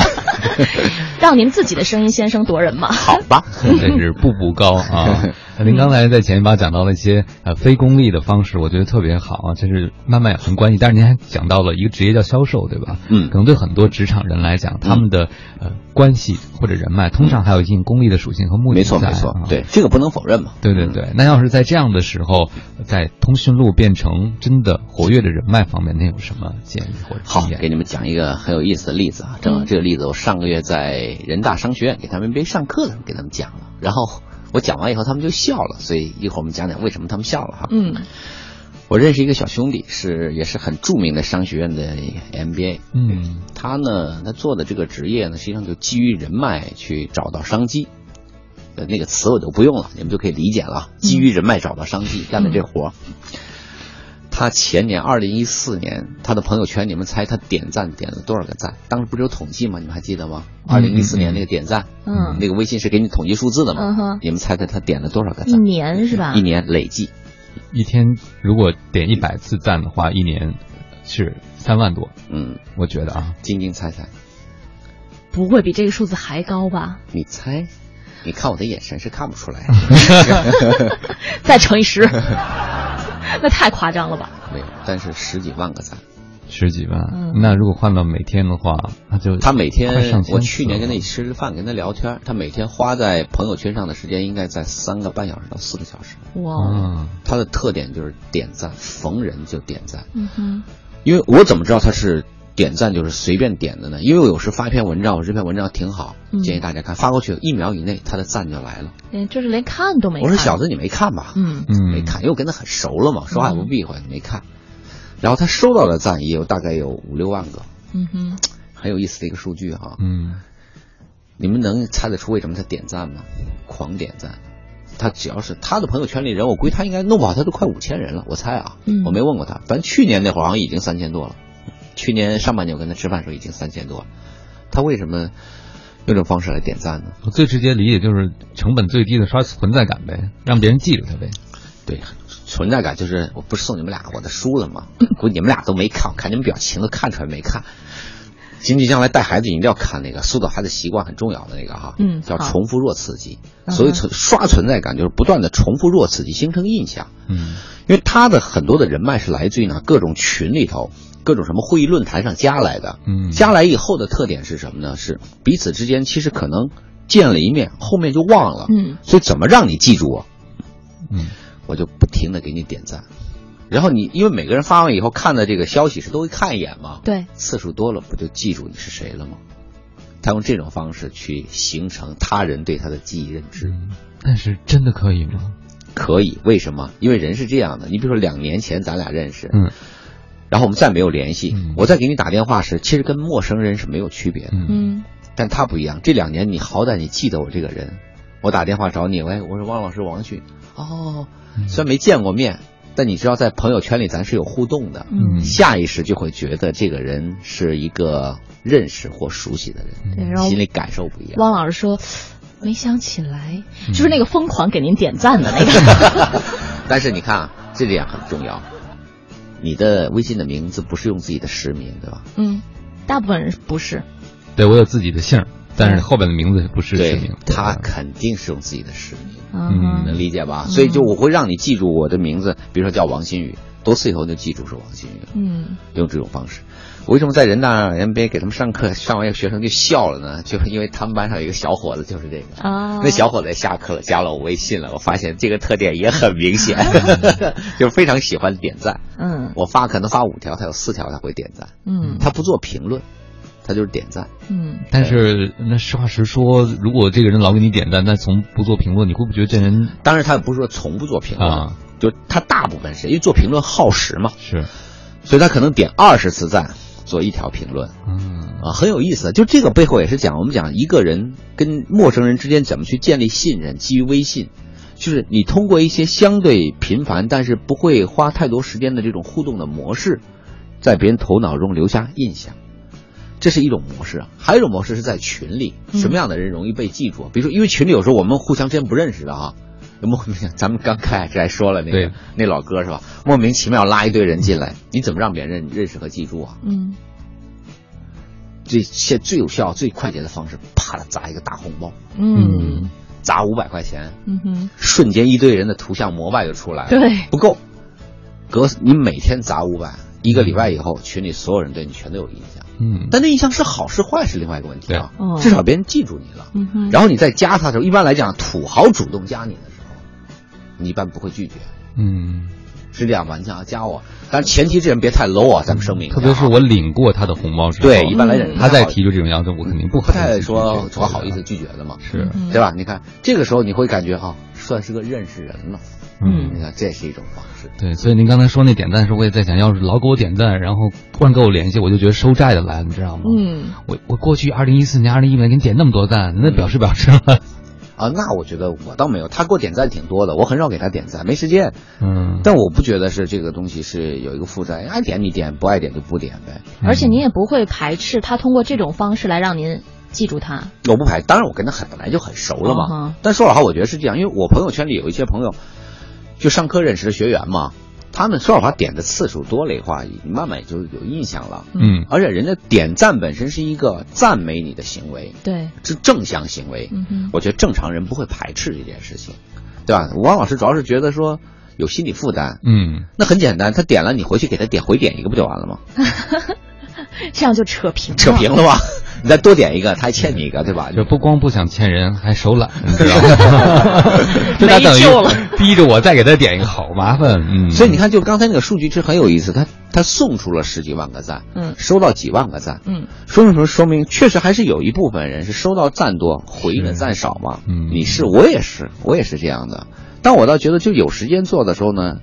让您自己的声音先声夺人嘛。好吧，真是步步高啊。您刚才在前一把讲到了一些呃非功利的方式，我觉得特别好啊，这是慢慢很关系。但是您还讲到了一个职业叫销售，对吧？嗯，可能对很多职场人来讲，他们的呃关系或者人脉，通常还有一定功利的属性和目的没错没错，对这个不能否认嘛。对对对，那要是在这样的时候，在通讯录变成真的活跃的人脉方面，那有什么建议或者好？给你们讲一个很有意思的例子啊，正好这个例子我上个月在人大商学院给他们别上课的时候给他们讲了，然后。我讲完以后，他们就笑了，所以一会儿我们讲讲为什么他们笑了哈。嗯，我认识一个小兄弟，是也是很著名的商学院的 MBA。嗯，他呢，他做的这个职业呢，实际上就基于人脉去找到商机。呃，那个词我就不用了，你们就可以理解了。基于人脉找到商机，干的这活。他前年二零一四年，他的朋友圈，你们猜他点赞点了多少个赞？当时不是有统计吗？你们还记得吗？二零一四年那个点赞，嗯，那个微信是给你统计数字的嘛？嗯哼，你们猜猜他点了多少个赞？一年是吧？一年累计，一天如果点一百次赞的话，一年是三万多。嗯，我觉得啊，晶晶猜猜，不会比这个数字还高吧？你猜？你看我的眼神是看不出来。再乘以十。那太夸张了吧？没有，但是十几万个赞，十几万。嗯，那如果换到每天的话，那就他每天，我去年跟他一起吃饭，跟他聊天，他每天花在朋友圈上的时间应该在三个半小时到四个小时。哇，他的特点就是点赞，逢人就点赞。嗯哼，因为我怎么知道他是点赞就是随便点的呢？因为我有时发一篇文章，我这篇文章挺好，建议大家看，发过去一秒以内他的赞就来了。连就是连看都没。我说小子你没看吧？嗯嗯，没看，因为我跟他很熟了嘛，说话也不避讳，没看。然后他收到的赞也有大概有五六万个。嗯哼，很有意思的一个数据哈。嗯，你们能猜得出为什么他点赞吗？狂点赞。他只要是他的朋友圈里人，我估计他应该弄不好他都快五千人了。我猜啊，嗯，我没问过他，反正去年那会儿好像已经三千多了。去年上半年我跟他吃饭的时候已经三千多，他为什么用这种方式来点赞呢？我最直接理解就是成本最低的刷存在感呗，让别人记住他呗。对，存在感就是我不是送你们俩我的书了吗？估计你们俩都没看，看你们表情都看出来没看。经济将来带孩子一定要看那个塑造孩子习惯很重要的那个哈，嗯，叫重复弱刺激。所以存刷存在感就是不断的重复弱刺激形成印象。嗯，因为他的很多的人脉是来自于呢各种群里头。各种什么会议论坛上加来的，嗯，加来以后的特点是什么呢？是彼此之间其实可能见了一面，后面就忘了，嗯，所以怎么让你记住我？嗯，我就不停的给你点赞，然后你因为每个人发完以后看的这个消息是都会看一眼嘛，对，次数多了不就记住你是谁了吗？他用这种方式去形成他人对他的记忆认知，但是真的可以吗？可以，为什么？因为人是这样的，你比如说两年前咱俩认识，嗯。然后我们再没有联系，我再给你打电话时，其实跟陌生人是没有区别的。嗯，但他不一样，这两年你好歹你记得我这个人，我打电话找你，喂，我说汪老师王迅，哦，虽然没见过面，但你知道在朋友圈里咱是有互动的，嗯，下意识就会觉得这个人是一个认识或熟悉的人，对，然后心里感受不一样。汪老师说，没想起来，就是那个疯狂给您点赞的那个。但是你看啊，这点很重要。你的微信的名字不是用自己的实名，对吧？嗯，大部分人不是。对我有自己的姓儿，但是后边的名字不是实对名。，他肯定是用自己的实名，嗯能理解吧？所以就我会让你记住我的名字，比如说叫王新宇，多次以后就记住是王新宇了。嗯用这种方式。我为什么在人大 MBA 给他们上课，上完一个学生就笑了呢？就是因为他们班上有一个小伙子，就是这个。啊，那小伙子也下课了，加了我微信了。我发现这个特点也很明显，就是非常喜欢点赞。嗯我发可能发五条，他有四条他会点赞，嗯他不做评论，他就是点赞。嗯，但是那实话实说，如果这个人老给你点赞，但从不做评论，你会不会觉得这人当然，他也不是说从不做评论，啊就他大部分是因为做评论耗时嘛，是所以他可能点二十次赞做一条评论。嗯啊，很有意思。就这个背后也是讲我们讲一个人跟陌生人之间怎么去建立信任，基于微信，就是你通过一些相对频繁但是不会花太多时间的这种互动的模式，在别人头脑中留下印象。这是一种模式啊，还有一种模式是在群里，嗯什么样的人容易被记住？比如说，因为群里有时候我们互相之间不认识的哈，有莫名，咱们刚开始还说了那对。个那老哥是吧？莫名其妙拉一堆人进来，你怎么让别人认认识和记住啊？嗯。最现最有效、最快捷的方式，啪的砸一个大红包，嗯。砸五百块钱，嗯哼，瞬间一堆人的图像膜拜就出来了。对，不够，隔你每天砸五百，一个礼拜以后，群里所有人对你全都有印象。嗯，但那印象是好是坏是另外一个问题啊。至少别人记住你了。嗯哼，然后你再加他的时候，一般来讲，土豪主动加你你一般不会拒绝，嗯，是这样吧？你想要加我，但是前提这人别太 low 啊，咱们声明一下啊。特别是我领过他的红包之后，对一般来讲他再提出这种要求，我肯定不不太好意思说拒绝多好意思拒绝的嘛，是嗯对吧？你看这个时候你会感觉哈、算是个认识人了。嗯你看这是一种方式。对，所以您刚才说那点赞的时候，我也在想，要是老给我点赞，然后突然跟我联系，我就觉得收债的来了，你知道吗？嗯我我过去二零一四年、二零一五年给你点那么多赞，那表示表示了。啊，那我觉得我倒没有，他给我点赞挺多的，我很少给他点赞，没时间。嗯，但我不觉得是这个东西是有一个负债，爱点你点，不爱点就不点呗。而且您也不会排斥他通过这种方式来让您记住他。我不排，当然我跟他很本来就很熟了嘛。但说老实话，我觉得是这样，因为我朋友圈里有一些朋友，就上课认识的学员嘛，他们说老实话点的次数多了的话，你慢慢也就有印象了。嗯而且人家点赞本身是一个赞美你的行为，对，是正向行为。嗯哼，我觉得正常人不会排斥这件事情，对吧？王老师主要是觉得说有心理负担，嗯，那很简单，他点了，你回去给他点回点一个不就完了吗？这样就扯平了。扯平了吧？你再多点一个，他还欠你一个，对吧？就不光不想欠人，还手懒，你知道吗？就他等没救了于 逼着我再给他点一个，好麻烦。嗯，所以你看，就刚才那个数据是很有意思，他他送出了十几万个赞，嗯收到几万个赞，嗯说明什么？说明确实还是有一部分人是收到赞多，回应的赞少嘛。嗯你是我也是，我也是这样的。但我倒觉得，就有时间做的时候呢，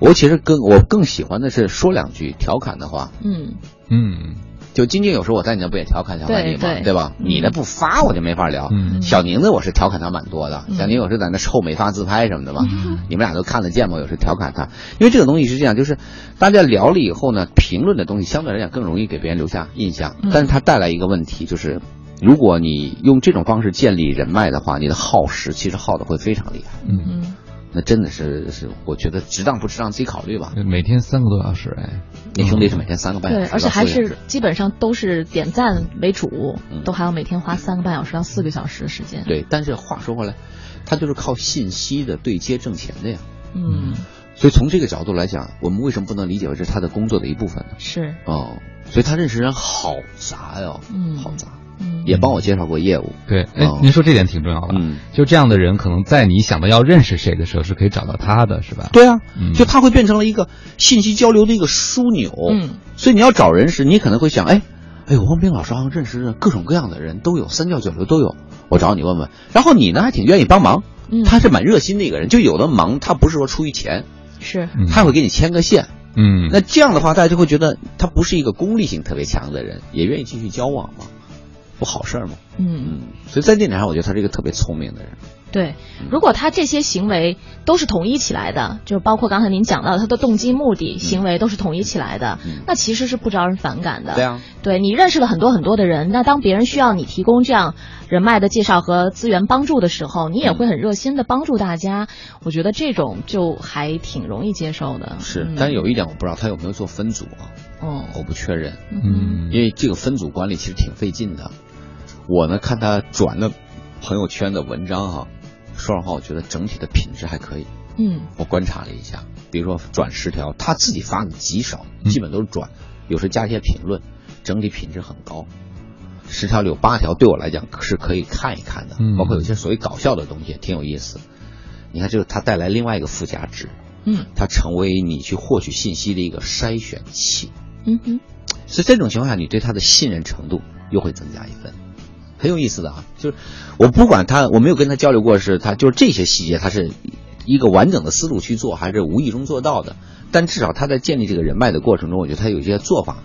我其实更我更喜欢的是说两句调侃的话。嗯嗯，就晶晶有时候我在你那不也调侃调侃你嘛，对。对吧？你那不发我就没法聊。嗯。小宁的我是调侃他蛮多的，嗯。小宁有时在那臭美发自拍什么的嘛，你们俩都看得见吗，有时调侃他，因为这个东西是这样，就是大家聊了以后呢，评论的东西相对来讲更容易给别人留下印象，嗯但是它带来一个问题就是。如果你用这种方式建立人脉的话，你的耗时其实耗的会非常厉害。嗯，嗯那真的是是，我觉得值当不值当自己考虑吧。每天三个多小时，哎，你兄弟是每天三个半小对，而且还是基本上都是点赞为主，嗯都还要每天花三个半小时到四个小时的时间。对，但是话说回来，他就是靠信息的对接挣钱的呀。嗯，所以从这个角度来讲，我们为什么不能理解为这是他的工作的一部分呢？是，哦，所以他认识人好杂哟，嗯好杂，嗯，也帮我介绍过业务。对，哎哦，您说这点挺重要的。嗯，就这样的人，可能在你想到要认识谁的时候，是可以找到他的，是吧？对啊，嗯就他会变成了一个信息交流的一个枢纽。嗯，所以你要找人时，你可能会想，哎，哎呦，汪冰老师好像认识各种各样的人都有，三教九流都有，我找你问问。然后你呢，还挺愿意帮忙，嗯他是蛮热心的一个人。就有的忙，他不是说出于钱，是，嗯他会给你牵个线。嗯，那这样的话，大家就会觉得他不是一个功利性特别强的人，也愿意继续交往嘛，不好事儿吗？嗯嗯，所以在这点上，我觉得他是一个特别聪明的人。对，如果他这些行为都是统一起来的，就包括刚才您讲到他的动机、目的、行为都是统一起来的，那其实是不招人反感的。对啊，对你认识了很多很多的人，那当别人需要你提供这样人脉的介绍和资源帮助的时候，你也会很热心的帮助大家。我觉得这种就还挺容易接受的。是，嗯但是有一点我不知道他有没有做分组啊，哦，我不确认，嗯，因为这个分组管理其实挺费劲的。我呢看他转的朋友圈的文章哈、说实话，我觉得整体的品质还可以。嗯我观察了一下，比如说转十条，他自己发的极少，基本都是转，有时加一些评论，整体品质很高。十条里有八条对我来讲是可以看一看的，嗯包括有些所谓搞笑的东西也挺有意思。你看，这个它带来另外一个附加值，嗯它成为你去获取信息的一个筛选器。嗯哼，所以这种情况下，你对他的信任程度又会增加一分，很有意思的啊。就是我不管他，我没有跟他交流过，是他就是这些细节，他是一个完整的思路去做，还是无意中做到的。但至少他在建立这个人脉的过程中，我觉得他有一些做法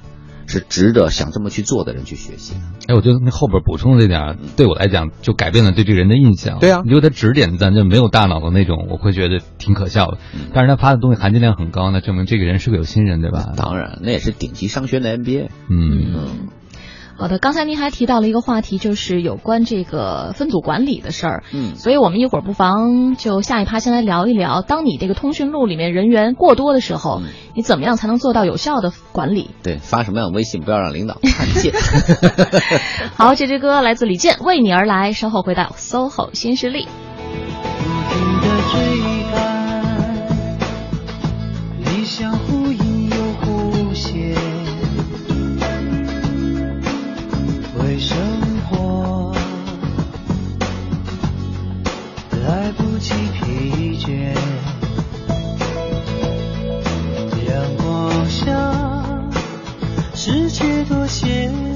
是值得想这么去做的人去学习的。哎，我觉得那后边补充这点，对我来讲就改变了对这个人的印象。对啊你就他指点咱就没有大脑的那种，我会觉得挺可笑的。嗯但是他发的东西含金量很高，那证明这个人是个有心人，对吧？当然，那也是顶级商学的 MBA。嗯嗯。好的，刚才您还提到了一个话题，就是有关这个分组管理的事儿。嗯所以我们一会儿不妨就下一趴先来聊一聊，当你这个通讯录里面人员过多的时候，你怎么样才能做到有效的管理？对，发什么样的微信不要让领导看见。好，这支歌来自李健，为你而来。稍后回到 SOHO 新势力。不停的追赶理想千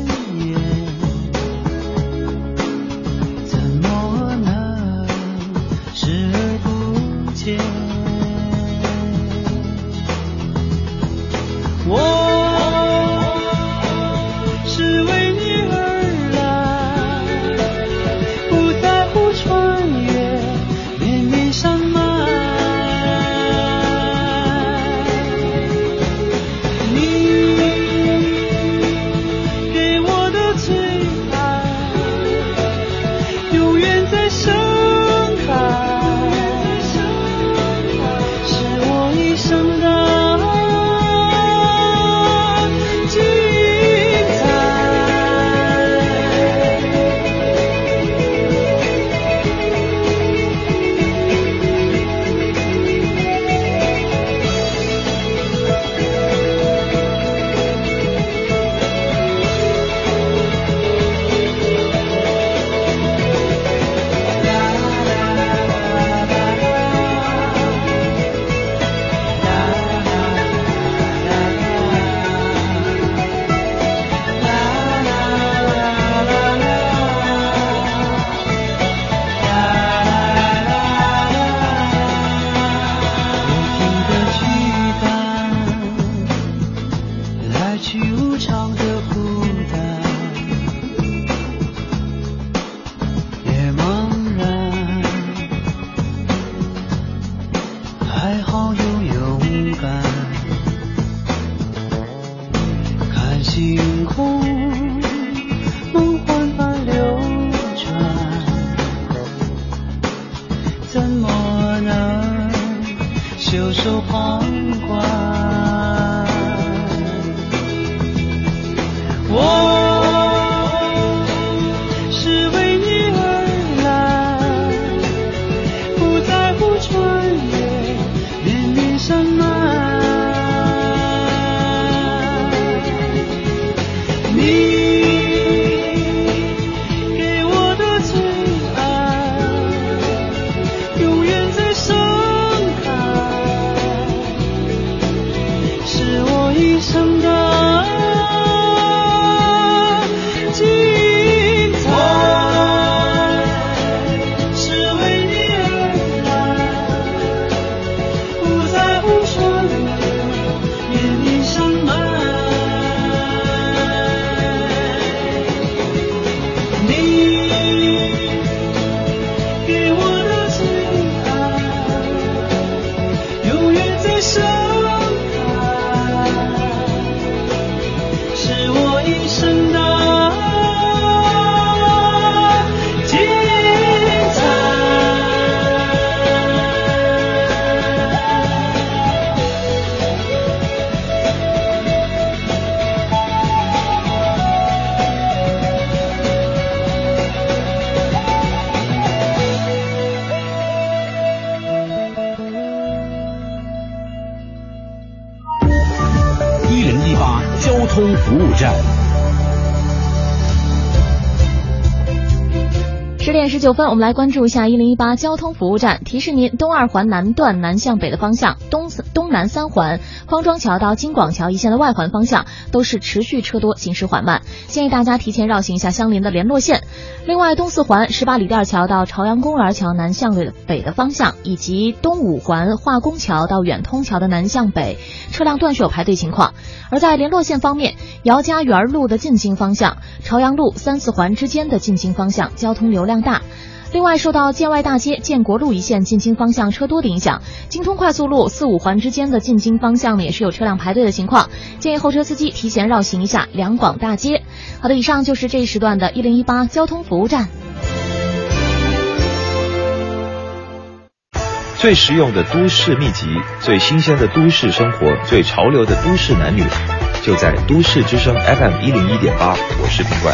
我们来关注一下一零一八交通服务站，提示您：东二环南段南向北的方向，东东南三环。方庄桥到金广桥一线的外环方向都是持续车多，行驶缓慢，建议大家提前绕行一下相邻的联络线。另外，东四环十八里店桥到朝阳公园桥南向北的方向，以及东五环化工桥到远通桥的南向北，车辆断续有排队情况。而在联络线方面，姚家园路的进京方向、朝阳路三四环之间的进京方向交通流量大。另外，受到建外大街、建国路一线进京方向车多的影响，京通快速路四五环之间的进京方向呢也是有车辆排队的情况，建议候车司机提前绕行一下两广大街。好的，以上就是这一时段的一零一八交通服务站。最实用的都市秘籍，最新鲜的都市生活，最潮流的都市男女，就在都市之声 FM 一零一点八。我是品冠。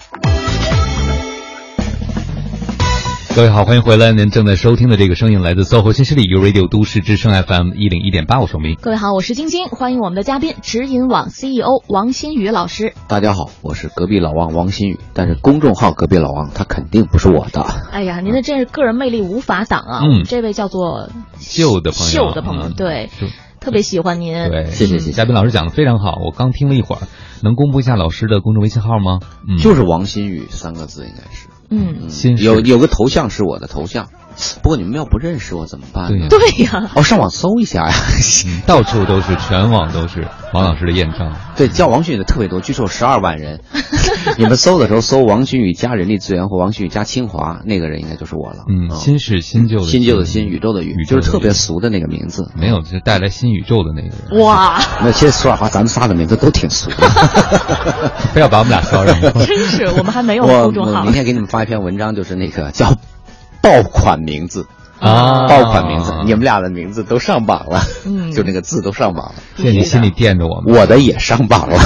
各位好，欢迎回来。您正在收听的这个声音来自 SOHO 新势力 U Radio 都市之声 FM 一零一点八，我是明。各位好，我是晶晶，欢迎我们的嘉宾指引网 CEO 王新宇老师。大家好，我是隔壁老王王新宇，但是公众号隔壁老王他肯定不是我的。哎呀，您的真是个人魅力无法挡啊！嗯，这位叫做秀的朋友，秀的朋友，对，特别喜欢您。对，谢谢谢谢。嘉宾老师讲的非常好，我刚听了一会儿，能公布一下老师的公众微信号吗？嗯，就是王新宇三个字，应该是。嗯，有有个头像是我的头像，不过你们要不认识我怎么办呢？对呀，哦，上网搜一下呀，到处都是，全网都是王老师的艳照。对，叫王迅宇的特别多，据说有十二万人。你们搜的时候搜王迅宇加人力资源或王迅宇加清华，那个人应该就是我了。嗯，新是新旧的新旧的新，宇宙的宇，就是特别俗的那个名字。没有，就是带来新宇宙的那个人。哇，那其实说实话，咱们仨的名字都挺俗的，非要把我们俩挑上。真是，我们还没有公众号。我明天给你们发一篇文章，就是那个叫爆款名字。啊，爆款名字，你们俩的名字都上榜了，嗯，就那个字都上榜了。谢谢你心里惦着我们，我的也上榜了。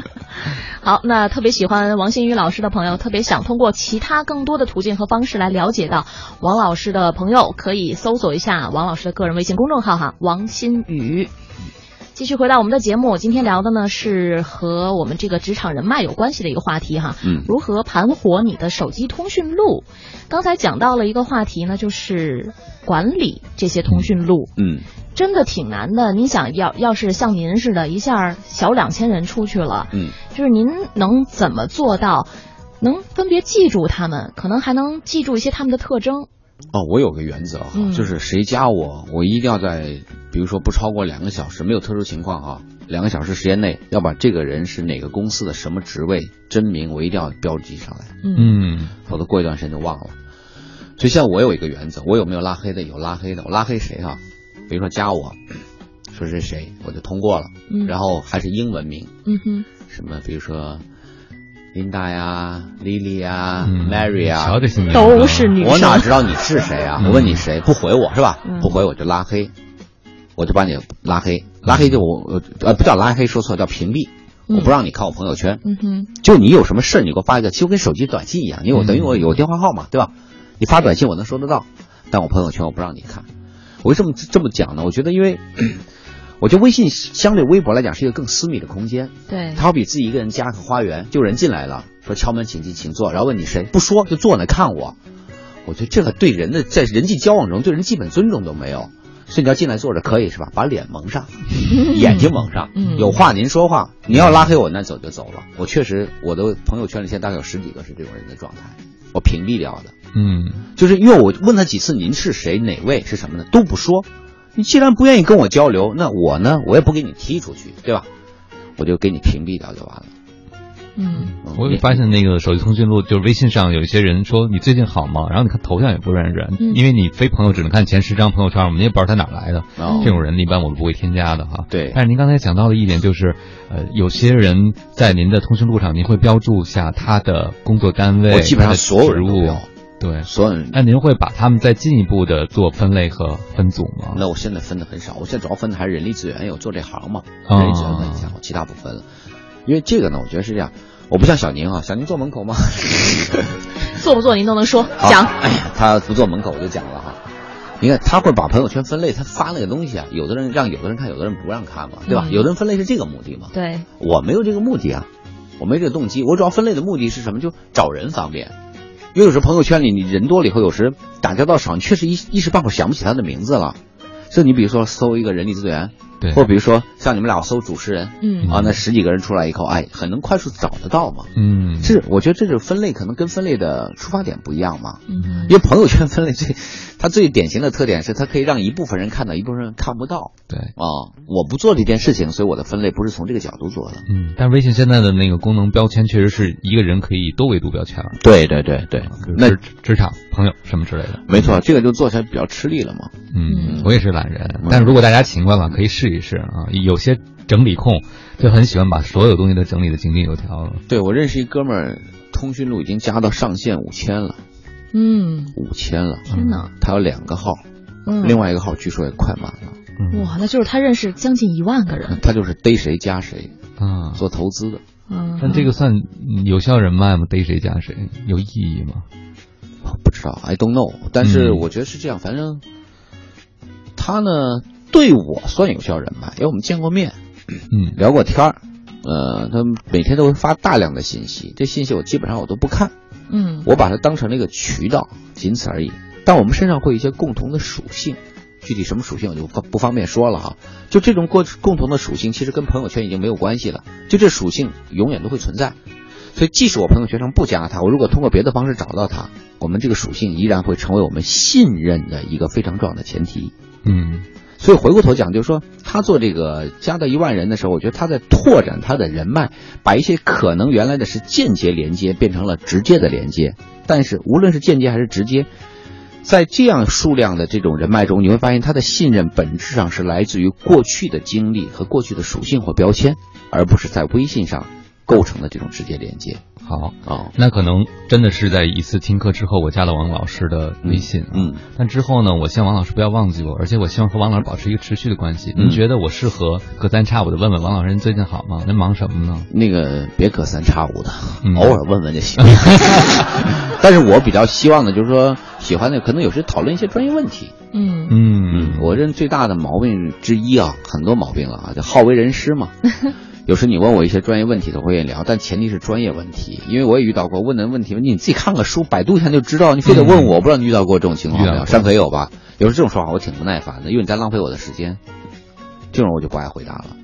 好，那特别喜欢王新宇老师的朋友，特别想通过其他更多的途径和方式来了解到王老师的朋友，可以搜索一下王老师的个人微信公众号哈，王新宇。继续回到我们的节目，今天聊的呢是和我们这个职场人脉有关系的一个话题哈，嗯，如何盘活你的手机通讯录？刚才讲到了一个话题呢，就是管理这些通讯录，嗯，真的挺难的。您想要要是像您似的，一下小两千人出去了，嗯，就是您能怎么做到能分别记住他们，可能还能记住一些他们的特征？哦，我有个原则哈，就是谁加我，我一定要在，比如说不超过两个小时，没有特殊情况啊，两个小时时间内要把这个人是哪个公司的什么职位、真名，我一定要标记上来，嗯，否则过一段时间就忘了。所以像我有一个原则，我有没有拉黑的？有拉黑的，我拉黑谁哈？比如说加我，说是谁，我就通过了，嗯，然后还是英文名，嗯哼，什么比如说。Linda 呀，Lily 呀，Mary 呀，都是女生。我哪知道你是谁啊？我问你谁，不回我是吧？不回我就拉黑，我就把你拉黑。拉黑就我呃不叫拉黑，说错叫屏蔽。我不让你看我朋友圈。嗯哼。就你有什么事你给我发一个，就跟手机短信一样，因为我等于我有电话号码，对吧？你发短信我能收得到，但我朋友圈我不让你看。我为什么这么讲呢？我觉得因为。我觉得微信相对微博来讲是一个更私密的空间，对，它好比自己一个人加个花园，就人进来了，说敲门请进，请坐，然后问你谁，不说就坐那看我，我觉得这个对人的在人际交往中对人基本尊重都没有，所以你要进来坐着可以是吧？把脸蒙上，眼睛蒙上，有话您说话，你要拉黑我那走就走了。我确实我的朋友圈里现在大概有十几个是这种人的状态，我屏蔽掉的，嗯，就是因为我问他几次您是谁哪位是什么的都不说。你既然不愿意跟我交流，那我呢？我也不给你踢出去，对吧？我就给你屏蔽掉就完了。嗯，我发现那个手机通讯录，就是微信上有一些人说你最近好吗？然后你看头像也不认识，因为你非朋友只能看前十张朋友圈，我们也不知道他哪来的。这种人一般我们不会添加的哈。对。但是您刚才讲到的一点就是，呃，有些人在您的通讯录上，您会标注下他的工作单位，我基本上所有人都有。对，所有人。那您会把他们再进一步的做分类和分组吗？那我现在分的很少，我现在主要分的还是人力资源，有做这行嘛，人力资源分一下，我其他不分了。因为这个呢，我觉得是这样，我不像小宁啊，小宁坐门口吗？做不做您都能说讲。哎呀，他不坐门口我就讲了哈。你看他会把朋友圈分类，他发那个东西啊，有的人让有的人看，有的人不让看嘛，对吧？嗯有的人分类是这个目的嘛。对，我没有这个目的啊，我没这个动机，我主要分类的目的是什么？就找人方便。因为有时候朋友圈里你人多了以后，有时打交道少，你确实一一时半会儿想不起他的名字了。就你比如说搜一个人力资源，对或者比如说像你们俩搜主持人，嗯啊，那十几个人出来以后，哎，很能快速找得到嘛。嗯，这，我觉得这是分类可能跟分类的出发点不一样嘛。嗯因为朋友圈分类最，它最典型的特点是它可以让一部分人看到，一部分人看不到。对啊，我不做这件事情，所以我的分类不是从这个角度做的。嗯，但微信现在的那个功能标签确实是一个人可以多维度标签儿，对对对对，那职职场、朋友什么之类的。没错，这个就做起来比较吃力了嘛。嗯，我也是懒人，但是如果大家勤快了，可以试一试啊。有些整理控就很喜欢把所有东西都整理的井井有条了。对我认识一哥们儿，通讯录已经加到上限五千了，嗯，五千了。天哪，他有两个号，嗯另外一个号据说也快满了。哇，那就是他认识将近一万个人。他就是逮谁加谁啊，做投资的。嗯，但这个算有效人脉吗？逮谁加谁有意义吗？不知道，I don't know。但是嗯我觉得是这样，反正他呢对我算有效人脉，因为我们见过面，嗯，聊过天儿。呃，他每天都会发大量的信息，这信息我基本上我都不看，嗯我把它当成了一个渠道，仅此而已。但我们身上会有一些共同的属性，具体什么属性我就不不方便说了哈。就这种共共同的属性，其实跟朋友圈已经没有关系了，就这属性永远都会存在。所以，即使我朋友圈上不加他，我如果通过别的方式找到他，我们这个属性依然会成为我们信任的一个非常重要的前提。嗯，所以回过头讲，就是说他做这个加到一万人的时候，我觉得他在拓展他的人脉，把一些可能原来的是间接连接变成了直接的连接。但是无论是间接还是直接，在这样数量的这种人脉中，你会发现他的信任本质上是来自于过去的经历和过去的属性或标签，而不是在微信上构成的这种直接连接。好哦，那可能真的是在一次听课之后，我加了王老师的微信。嗯，但之后呢，我希望王老师不要忘记我，而且我希望和王老师保持一个持续的关系。您嗯觉得我适合隔三差五的问问王老师您最近好吗？您忙什么呢？那个别隔三差五的，嗯偶尔问问就行。但是我比较希望的就是说，喜欢的可能有时讨论一些专业问题。嗯嗯，我认最大的毛病之一啊，很多毛病了啊，就好为人师嘛。有时你问我一些专业问题的，我也聊，但前提是专业问题，因为我也遇到过问的问题，你自己看个书，百度一下就知道，你非得问我，我不知道你遇到过这种情况没有？山可有吧？有时这种说法我挺不耐烦的，因为你在浪费我的时间，这种我就不爱回答了。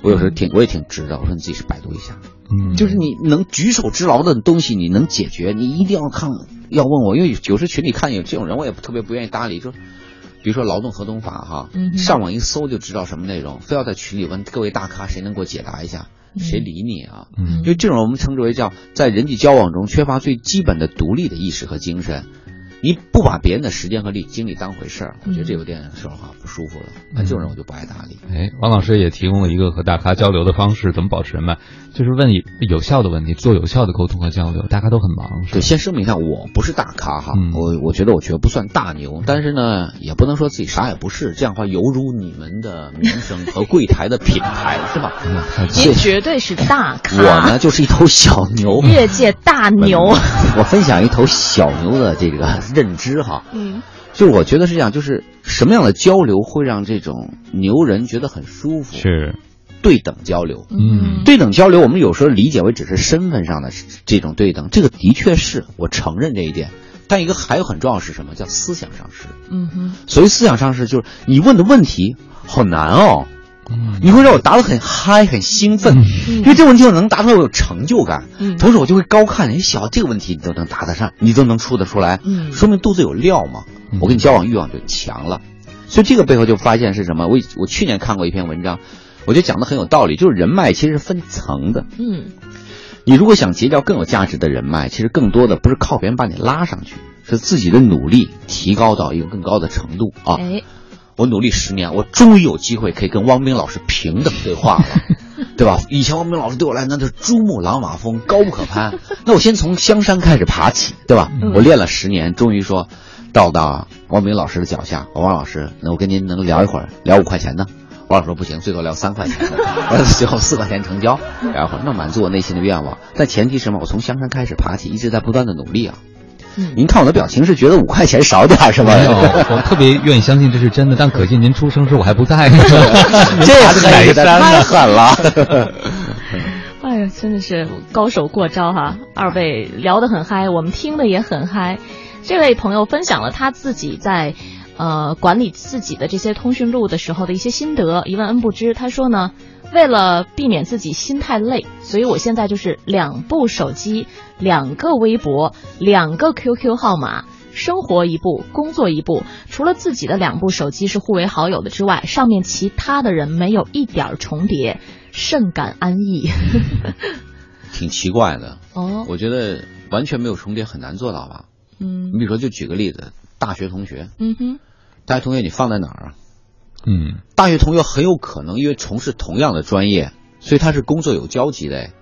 我有时候挺我也挺直的，我说你自己去百度一下，嗯，就是你能举手之劳的东西，你能解决，你一定要看，要问我，因为有时群里看有这种人，我也特别不愿意搭理，说，比如说劳动合同法哈，嗯上网一搜就知道什么内容，非要在群里问各位大咖，谁能给我解答一下？谁理你啊？嗯因为这种我们称之为叫在人际交往中缺乏最基本的独立的意识和精神。你不把别人的时间和力精力当回事儿，我觉得这有点说实话不舒服了。那这种人我就不爱搭理。哎，王老师也提供了一个和大咖交流的方式，怎么保持人脉？就是问有有效的问题，做有效的沟通和交流。大家都很忙，是对，先声明一下，我不是大咖哈，嗯我我觉得我绝不算大牛，但是呢，也不能说自己啥也不是，这样的话犹如你们的名声和柜台的品牌是吧？您绝对是大咖，我呢就是一头小牛，业界大牛。我分享一头小牛的这个认知哈，嗯，就是我觉得是这样，就是什么样的交流会让这种牛人觉得很舒服？是对等交流。嗯对等交流，我们有时候理解为只是身份上的这种对等，这个的确是我承认这一点。但一个还有很重要是什么？叫思想上市。嗯哼，所谓思想上市，就是你问的问题好难哦，嗯你会让我答得很嗨、很兴奋，因为这个问题我能答出来，我有成就感。嗯同时我就会高看，你，小这个问题你都能答得上，你都能出得出来，嗯说明肚子有料嘛。我跟你交往欲望就强了。所以这个背后就发现是什么？我我去年看过一篇文章，我觉得讲的很有道理，就是人脉其实是分层的。嗯你如果想结交更有价值的人脉，其实更多的不是靠别人把你拉上去，是自己的努力提高到一个更高的程度啊。哎，我努力十年，我终于有机会可以跟汪冰老师平等对话了，对吧？以前汪冰老师对我来那就是珠穆朗玛峰，高不可攀。那我先从香山开始爬起，对吧？嗯我练了十年，终于说到到汪冰老师的脚下，汪老师，那我跟您能聊一会儿，聊五块钱呢？我老说不行，最多聊三块钱最后四块钱成交，然后那满足我内心的愿望。但前提是什么？我从香山开始爬起，一直在不断的努力啊。您看我的表情是觉得五块钱少点儿是吧？没有，我特别愿意相信这是真的，但可惜您出生时我还不在。这太狠了。哎呀，真的是高手过招哈！二位聊得很嗨，我们听的也很嗨。这位朋友分享了他自己在呃管理自己的这些通讯录的时候的一些心得，一问恩不知。他说呢，为了避免自己心太累，所以我现在就是两部手机、两个微博、两个 QQ 号码。生活一部，工作一部，除了自己的两部手机是互为好友的之外，上面其他的人没有一点重叠，甚感安逸。挺奇怪的。哦，我觉得完全没有重叠很难做到吧？嗯你比如说，就举个例子，大学同学，嗯哼，大学同学你放在哪儿啊？嗯，大学同学很有可能因为从事同样的专业，所以他是工作有交集的。哎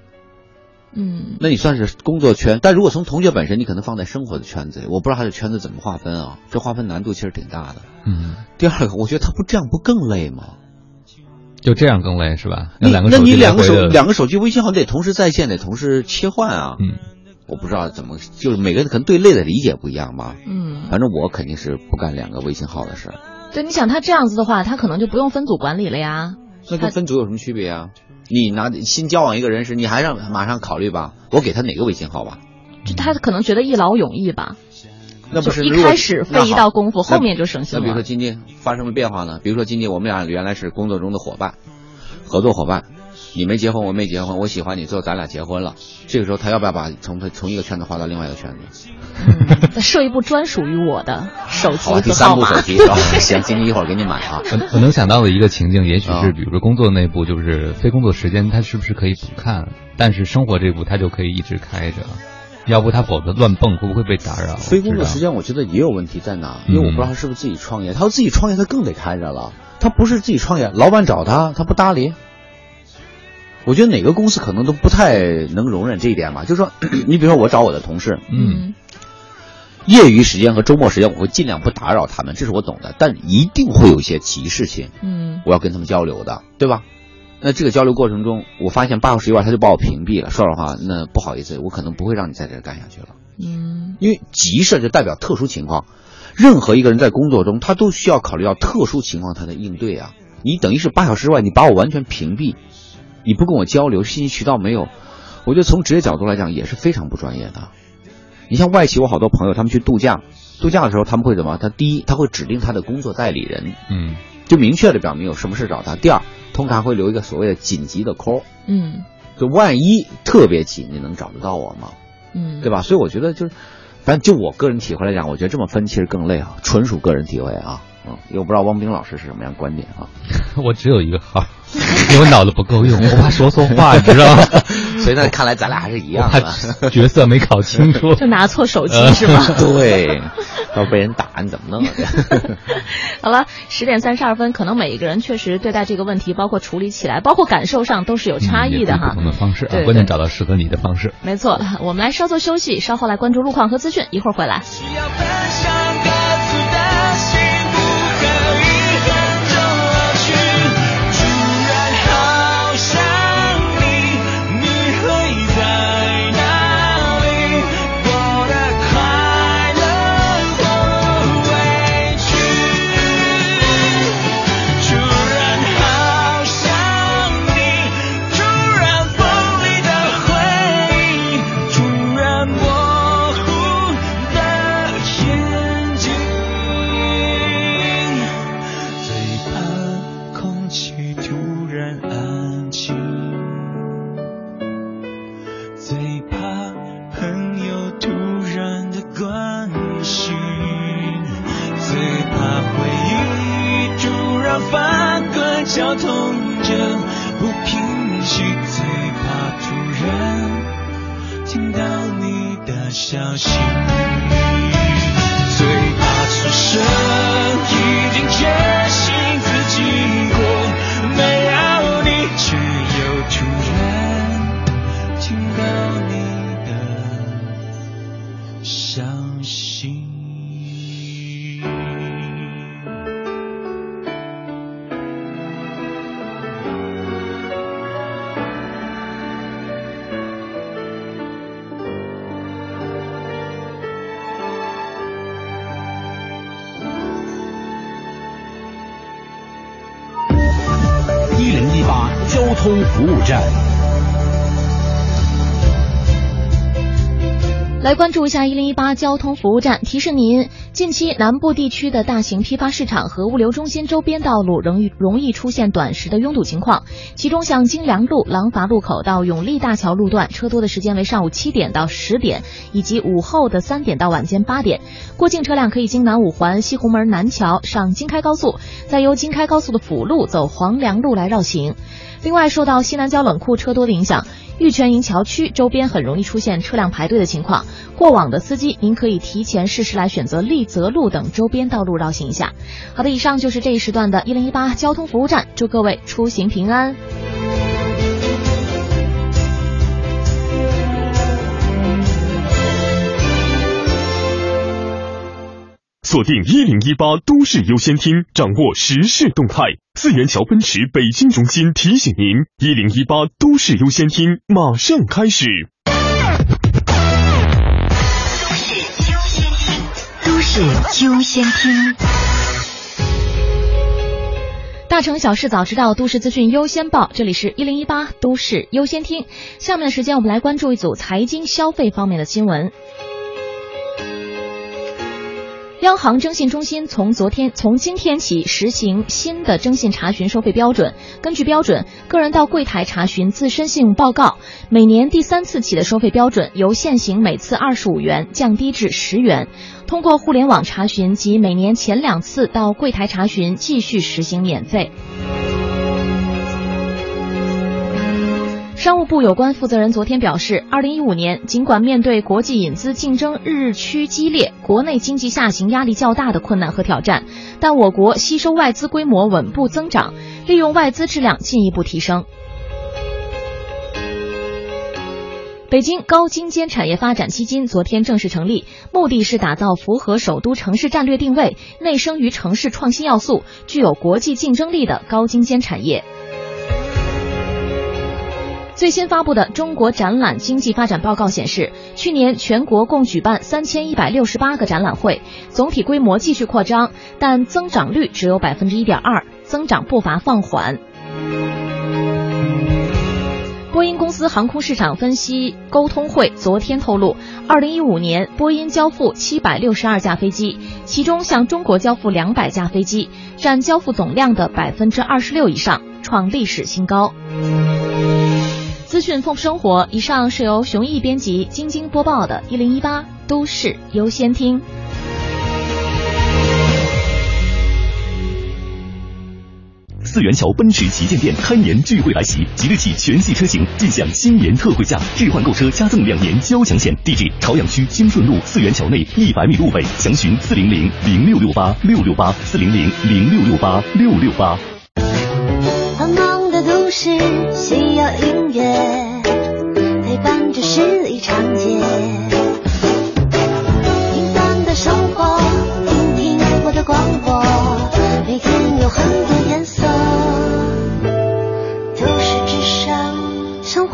嗯，那你算是工作圈，但如果从同学本身，你可能放在生活的圈子里，我不知道他的圈子怎么划分啊，这划分难度其实挺大的。嗯，第二个，我觉得他不这样不更累吗？就这样更累是吧？那两个手机你两个手来回的两个手机微信号得同时在线，得同时切换啊。嗯，我不知道怎么，就是每个人可能对累的理解不一样吧。嗯，反正我肯定是不干两个微信号的事儿。对，你想他这样子的话，他可能就不用分组管理了呀。那跟分组有什么区别啊？你拿新交往一个人时，你还让马上考虑吧，我给他哪个微信号吧？就他可能觉得一劳永逸吧。那不是一开始费一道功夫，后面就省心那比如说。今天发生了变化呢？比如说今天我们俩原来是工作中的伙伴，合作伙伴，你没结婚，我没结婚，我喜欢你，最后咱俩结婚了。这个时候他要不要把从他从一个圈子划到另外一个圈子？再设一部专属于我的手机第三部手。机？行，今天一会儿给你买啊。我我能想到的一个情境，也许啊是比如说工作那部，就是非工作时间，他是不是可以不看？但是生活这部，他就可以一直开着，要不他否则乱蹦会不会被打扰？非工作时间，间，我觉得也有问题在哪？因为我不知道他是不是自己创业。他要自己创业，他更得开着了。他不是自己创业，老板找他，他不搭理。我觉得哪个公司可能都不太能容忍这一点吧。就是说，你比如说我找我的同事，嗯，业余时间和周末时间，我会尽量不打扰他们，这是我懂的。但一定会有一些急事情，嗯我要跟他们交流的，对吧？那这个交流过程中，我发现八小时以外他就把我屏蔽了。说实话，那不好意思，我可能不会让你在这儿干下去了。嗯因为急事就代表特殊情况，任何一个人在工作中，他都需要考虑到特殊情况他的应对啊。你等于是八小时外，你把我完全屏蔽，你不跟我交流，信息渠道没有，我觉得从职业角度来讲也是非常不专业的。你像外企，我好多朋友他们去度假，度假的时候他们会怎么？他第一他会指定他的工作代理人，嗯，就明确的表明有什么事找他。第二，通常会留一个所谓的紧急的 call，嗯就万一特别急，你能找得到我吗？嗯，对吧？所以我觉得就是，反正就我个人体会来讲，我觉得这么分其实更累啊，纯属个人体会啊。嗯，因为我不知道汪冰老师是什么样观点啊。我只有一个号，因为我脑子不够用，我怕说错话，你知道吗？所以那看来咱俩还是一样的。角色没搞清楚，就拿错手机呃是吗？对，要被人打，你怎么弄啊？好了，十点三十二分，可能每一个人确实对待这个问题，包括处理起来，包括感受上都是有差异的哈嗯不。同的方式关键找到适合你的方式。没错，我们来稍作休息，稍后来关注路况和资讯，一会儿回来。好关注下一零一八交通服务站，提示您，近期南部地区的大型批发市场和物流中心周边道路容易容易出现短时的拥堵情况。其中，像京良路廊坊路口到永利大桥路段，车多的时间为上午七点到十点，以及午后的三点到晚间八点。过境车辆可以经南五环西红门南桥上京开高速，再由京开高速的辅路走黄梁路来绕行。另外，受到西南交冷库车多的影响，玉泉营桥区周边很容易出现车辆排队的情况。过往的司机，您可以提前适时来选择丽泽路等周边道路绕行一下。好的，以上就是这一时段的一零一八交通服务站，祝各位出行平安。锁定一零一八都市优先厅，掌握时事动态。四元桥奔驰北京中心提醒您：一零一八都市优先厅马上开始。都市优先厅。大城小事早知道，都市资讯优先报。这里是一零一八都市优先厅。下面的时间，我们来关注一组财经消费方面的新闻。央行征信中心从昨天从今天起实行新的征信查询收费标准。根据标准，个人到柜台查询自身信用报告，每年第三次起的收费标准由现行每次二十五元降低至十元。通过互联网查询及每年前两次到柜台查询继续实行免费。商务部有关负责人昨天表示，二零一五年尽管面对国际引资竞争日趋激烈、国内经济下行压力较大的困难和挑战，但我国吸收外资规模稳步增长，利用外资质量进一步提升。北京高精尖产业发展基金昨天正式成立，目的是打造符合首都城市战略定位、内生于城市创新要素、具有国际竞争力的高精尖产业。最新发布的《中国展览经济发展报告》显示，去年全国共举办三千一百六十八个展览会，总体规模继续扩张，但增长率只有百分之一点二，增长步伐放缓。波音公司航空市场分析沟通会昨天透露，二零一五年波音交付七百六十二架飞机，其中向中国交付两百架飞机，占交付总量的百分之二十六以上，创历史新高。资讯丰富生活，以上是由熊毅编辑、晶晶播报的《一零一八都市优先听》。四元桥奔驰旗舰店开年聚会来袭，即日起全系车型尽享新年特惠价，置换购车加赠两年交强险。地址：朝阳区金顺路四元桥内一百米路北，详询四零零零六六八六六八四零零零六六八六六八。繁忙的都市需要音乐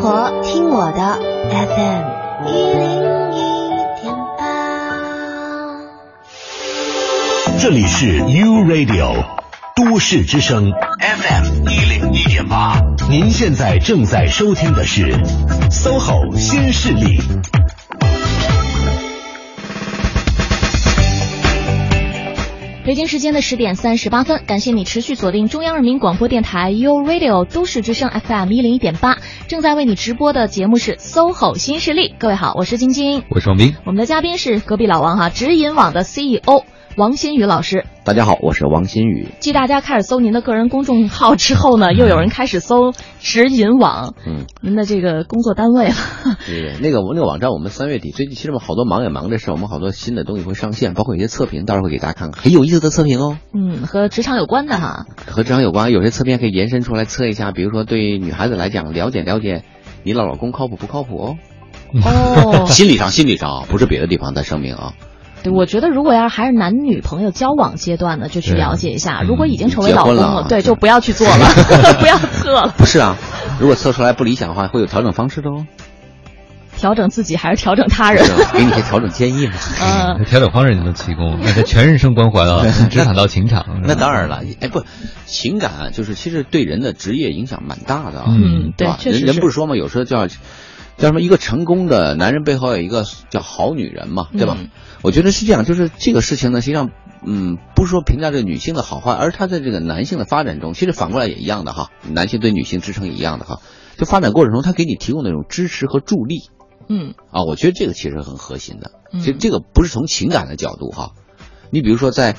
活听我的 FM 一零一点八。这里是 U Radio 都市之声 FM 一零一点八，您现在正在收听的是 SOHO 新势力。北京时间的十点三十八分，感谢你持续锁定中央人民广播电台 u Radio 都市之声 FM 一零一点八，正在为你直播的节目是 SOHO 新势力。各位好，我是晶晶，我是王斌，我们的嘉宾是隔壁老王哈，直饮网的 CEO 王新宇老师。大家好，我是王新宇。继大家开始搜您的个人公众号之后呢，又有人开始搜直饮网，嗯，您的这个工作单位了。对，那个那个网站，我们三月底最近其实我们好多忙也忙这事，我们好多新的东西会上线，包括一些测评，到时候会给大家看看，很有意思的测评哦。嗯，和职场有关的哈。和职场有关，有些测评可以延伸出来测一下，比如说对女孩子来讲，了解了解你老老公靠谱不靠谱哦。哦 心理上心理上啊，不是别的地方的声明啊。对，我觉得如果要是还是男女朋友交往阶段呢，就去了解一下；如果已经成为老公婚了啊对，就不要去做了，不要测了。不是啊，如果测出来不理想的话，会有调整方式的哦。调整自己还是调整他人？给你些调整建议嘛。嗯，调整方式你能提供，那这全人生关怀了，从职场到情场。那当然了，哎不，情感啊，就是其实对人的职业影响蛮大的啊。嗯，对，确实是人人不是说嘛，有时候叫叫什么？一个成功的男人背后有一个叫好女人嘛，对吧？嗯我觉得是这样，就是这个事情呢，实际上，嗯，不是说评价这个女性的好坏，而她在这个男性的发展中，其实反过来也一样的哈，男性对女性支撑也一样的哈，就发展过程中，他给你提供那种支持和助力嗯啊，我觉得这个其实很核心的。嗯其实这个不是从情感的角度哈，你比如说在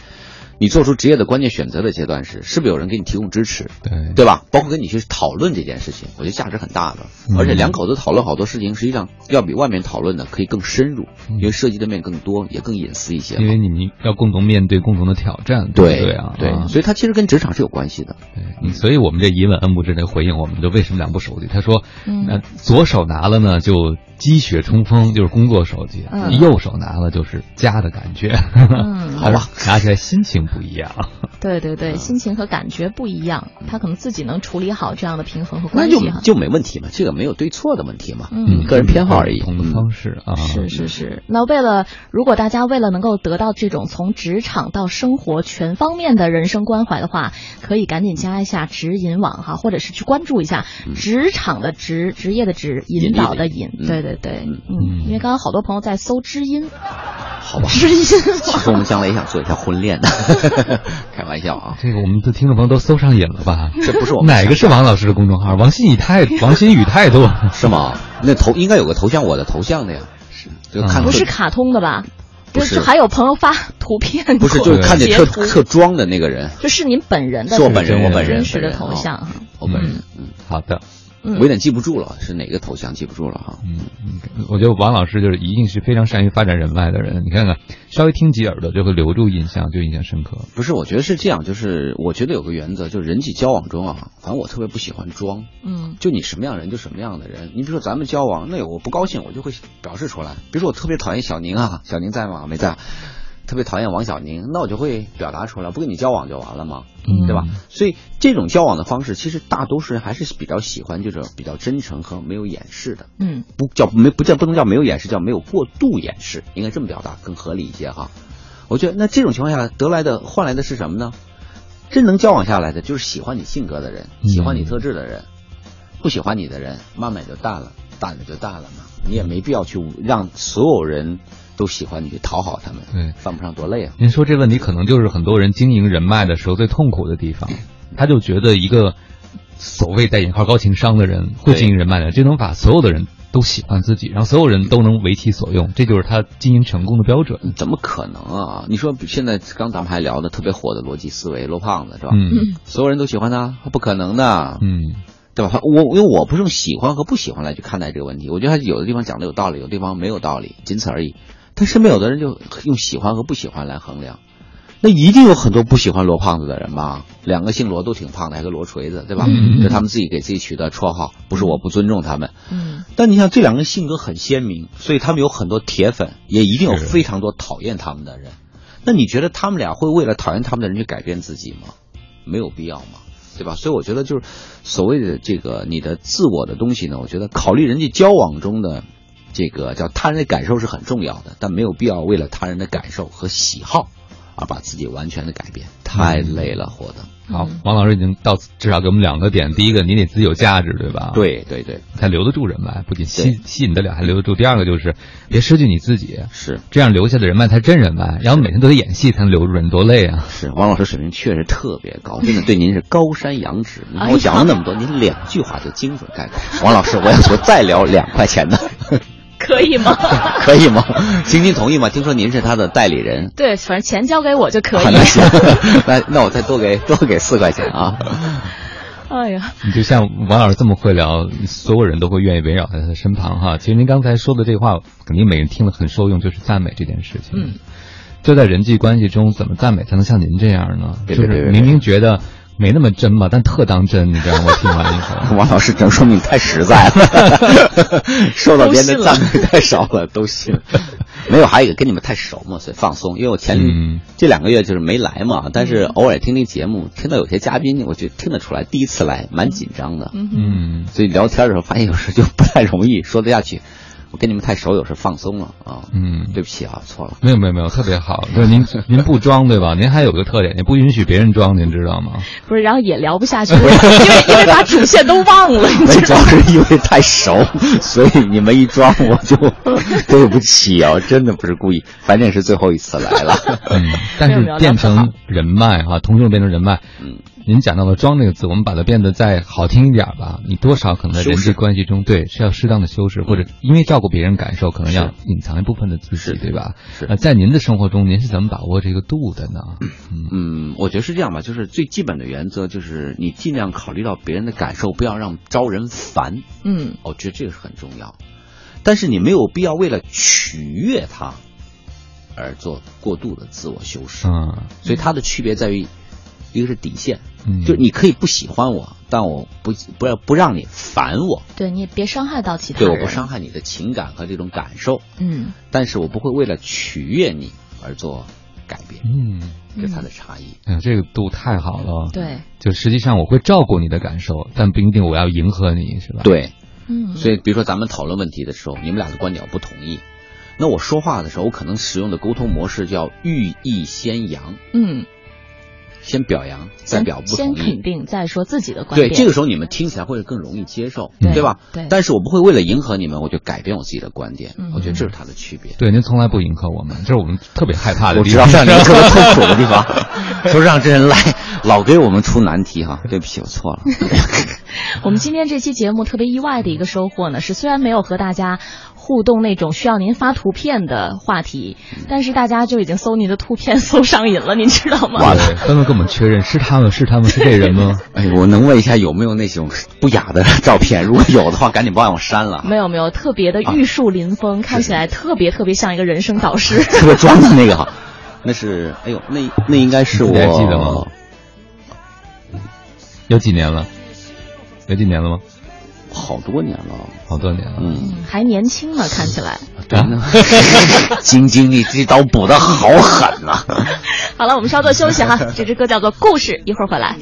你做出职业的关键选择的阶段是，是不是有人给你提供支持？对对吧？包括跟你去讨论这件事情，我觉得价值很大的。嗯而且两口子讨论好多事情，实际上要比外面讨论的可以更深入，因为涉及的面更多，也更隐私一些。因为你们要共同面对共同的挑战，对不对啊？对，啊所以它其实跟职场是有关系的。嗯所以我们这一问恩不知的回应，我们就为什么两部手机？他说，嗯那左手拿了呢，就积雪冲锋，就是工作手机；嗯。右手拿了就是家的感觉。嗯。好吧，拿起来心情不一样。对对对，心情和感觉不一样，他可能自己能处理好这样的平衡和关系那。就没问题嘛，这个没有对错的问题嘛，嗯。个人偏好而已。不同的方式啊，是是是，那为了如果大家为了能够得到这种从职场到生活全方面的人生关怀的话，可以赶紧加一下指引网哈，或者是去关注一下职场的职、职业的职、引导的引，嗯。对对对，嗯，因为刚刚好多朋友在搜知音，好吧，知音，其实我们将来也想做一下婚恋的，开玩笑啊。这个我们的听众朋友都搜上瘾了吧？这不是我们哪个是王老师的公众号？王新宇太 王新宇太多是吗？那头应该有个头像，我的头像的呀。是，就看特不是卡通的吧？不是还有朋友发图片，不是，就是看见特特装的那个人，就是您本人的，是我本人，我本人真实的头像哈。我本人，嗯，好的。嗯我有点记不住了，是哪个头像记不住了哈。嗯，我觉得王老师就是一定是非常善于发展人脉的人。你看看，稍微听几耳朵就会留住印象，就印象深刻。不是，我觉得是这样，就是我觉得有个原则，就是人际交往中啊，反正我特别不喜欢装。嗯，就你什么样人就什么样的人。你比如说咱们交往，那我不高兴，我就会表示出来。比如说我特别讨厌小宁啊，小宁在吗？没在。特别讨厌王小宁，那我就会表达出来，不跟你交往就完了嘛，嗯对吧？所以这种交往的方式，其实大多数人还是比较喜欢这种比较真诚和没有掩饰的。嗯，不叫没不叫不能叫没有掩饰，叫没有过度掩饰，应该这么表达更合理一些哈。我觉得那这种情况下得来的换来的是什么呢？真能交往下来的就是喜欢你性格的人，喜欢你特质的人，不喜欢你的人慢慢也就淡了，淡了就淡了嘛。你也没必要去让所有人都喜欢你，去讨好他们，对，犯不上多累啊。您说这问题可能就是很多人经营人脉的时候最痛苦的地方，他就觉得一个所谓带引号高情商的人会经营人脉的人，就能把所有的人都喜欢自己，让所有人都能为其所用，这就是他经营成功的标准。怎么可能啊？你说现在刚咱们还聊的特别火的逻辑思维，罗胖子是吧？嗯，所有人都喜欢他，不可能的。嗯。对吧？我因为我不是用喜欢和不喜欢来去看待这个问题，我觉得他有的地方讲的有道理，有的地方没有道理，仅此而已。但身边有的人就用喜欢和不喜欢来衡量，那一定有很多不喜欢罗胖子的人吧？两个姓罗都挺胖的，还有个罗锤子，对吧？嗯这他们自己给自己取的绰号，不是我不尊重他们。嗯，但你想，这两个人性格很鲜明，所以他们有很多铁粉，也一定有非常多讨厌他们的人。那你觉得他们俩会为了讨厌他们的人去改变自己吗？没有必要嘛。对吧？所以我觉得就是所谓的这个你的自我的东西呢，我觉得考虑人际交往中的这个叫他人的感受是很重要的，但没有必要为了他人的感受和喜好而把自己完全的改变，太累了，活的。好，王老师已经到至少给我们两个点，第一个你得自己有价值，对吧？对对对，才留得住人脉，不仅吸吸引得了，还留得住。第二个就是别失去你自己，是这样留下的人脉才真人脉。然后每天都得演戏才能留住人，多累啊！是王老师水平确实特别高，真的对您是高山仰止。你哎看我讲了那么多，您两句话就精准概括。王老师，我要求再聊两块钱的。可以吗？可以吗？晶晶同意吗？听说您是他的代理人。对，反正钱交给我就可以。那行，那那我再多给多给四块钱啊。哎呀，你就像王老师这么会聊，所有人都会愿意围绕在他的身旁哈。其实您刚才说的这话，肯定每人听了很受用，就是赞美这件事情。嗯，就在人际关系中，怎么赞美才能像您这样呢？对对对就是明明觉得。没那么真吧，但特当真，你知道吗？我听完以后，王老师只能说明你太实在了，受到别人的赞美太少了，都信。没有，还有一个跟你们太熟嘛，所以放松。因为我前、嗯、这两个月就是没来嘛，但是偶尔听听节目，听到有些嘉宾，我就听得出来，第一次来蛮紧张的。嗯，所以聊天的时候发现有时候就不太容易说得下去。我跟你们太熟，有时放松了啊。嗯，对不起啊，错了。没有没有没有，特别好。对，您您不装对吧？您还有个特点，您不允许别人装，您知道吗？不是，然后也聊不下去，因为因为把主线都忘了，你知主要？是因为太熟，所以你们一装我就 对不起啊，真的不是故意，反正也是最后一次来了。嗯，但是变成人脉哈，同时变成人脉。嗯，您讲到了“装”这个字，我们把它变得再好听一点吧。你多少可能在人际关系中，对是要适当的修饰，或者因为照顾别人感受，可能要隐藏一部分的自己，对吧？是那在您的生活中，您是怎么把握这个度的呢？嗯，我觉得是这样吧，就是最基本的原则就是你尽量考虑到别人的感受，不要让招人烦。嗯，我觉得这个是很重要，但是你没有必要为了取悦他而做过度的自我修饰。嗯，所以它的区别在于，一个是底线，嗯。就是你可以不喜欢我，但我不不要不让你烦我，对你也别伤害到其他人对，我不伤害你的情感和这种感受，嗯。但是我不会为了取悦你而做改变。嗯，这是它的差异。哎呀，这个度太好了。对，就实际上我会照顾你的感受，但不一定我要迎合你，是吧？对，嗯，所以比如说咱们讨论问题的时候，你们俩的观点我不同意，那我说话的时候，我可能使用的沟通模式叫欲意先扬，嗯，先表扬，再先表不先同意。肯定，再说自己的观点对，这个时候你们听起来会更容易接受，对对吧？对但是我不会为了迎合你们，我就改变我自己的观点。嗯我觉得这是他的区别。对，您从来不迎合我们，这是我们特别害怕的地方。知道让您特别痛苦的地方，就让这人来老给我们出难题哈。对不起，我错了。我们今天这期节目特别意外的一个收获呢，是虽然没有和大家互动那种需要您发图片的话题，但是大家就已经搜您的图片搜上瘾了，您知道吗？哇，刚刚跟我们确认是他们，是他们，是这人吗？哎，我能问一下有没有那种不雅的照片？如果有的话，赶紧帮我删了。没有没有，特别的玉树临风，看起来特别特别像一个人生导师。特别装的那个哈，那是哎呦，那那应该是我你还记得吗？有几年了？有几年了吗？好多年了，好多年了。嗯，还年轻呢，看起来。对呢。晶晶，你这刀补的好狠呐、好了，我们稍作休息哈，这支歌叫做《故事》，一会儿回来。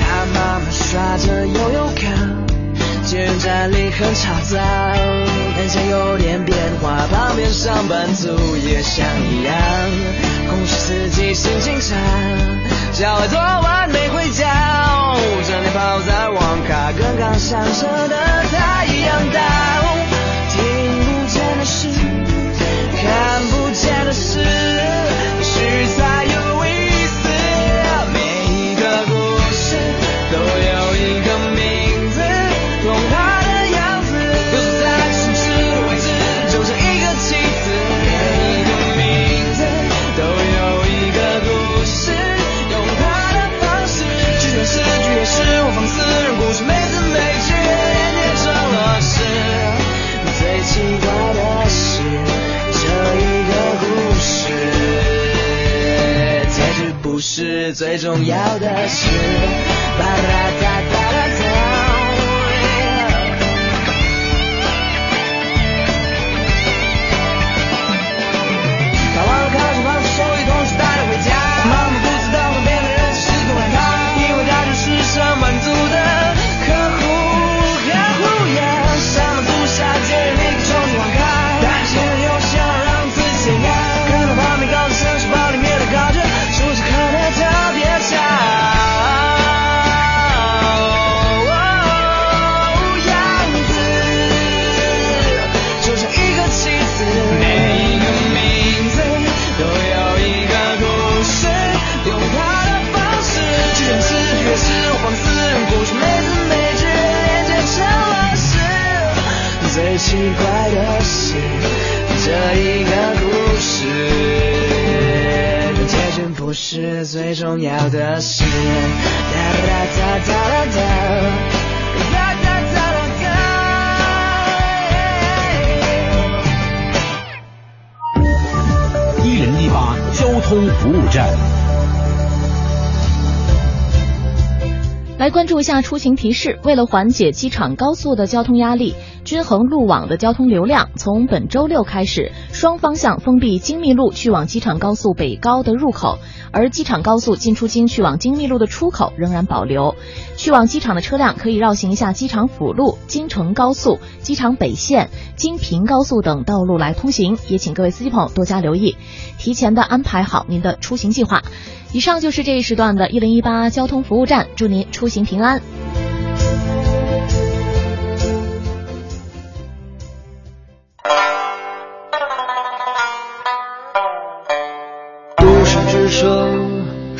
他妈妈刷着悠悠卡，捷运站里很嘈杂，很想有点变化，上班族也像一样，空虚司机心情差，小孩昨晚没回家，整天泡在网咖，跟刚上车的太阳大，最重要的是把他带。是最重要的事。一零一八交通服务站。来关注一下出行提示。为了缓解机场高速的交通压力，均衡路网的交通流量。从本周六开始，双方向封闭京密路去往机场高速北高的入口，而机场高速进出京去往京密路的出口仍然保留。去往机场的车辆可以绕行一下机场辅路、京承高速、机场北线、京平高速等道路来通行，也请各位司机朋友多加留意，提前的安排好您的出行计划。以上就是这一时段的“一零一八”交通服务站，祝您出行平安。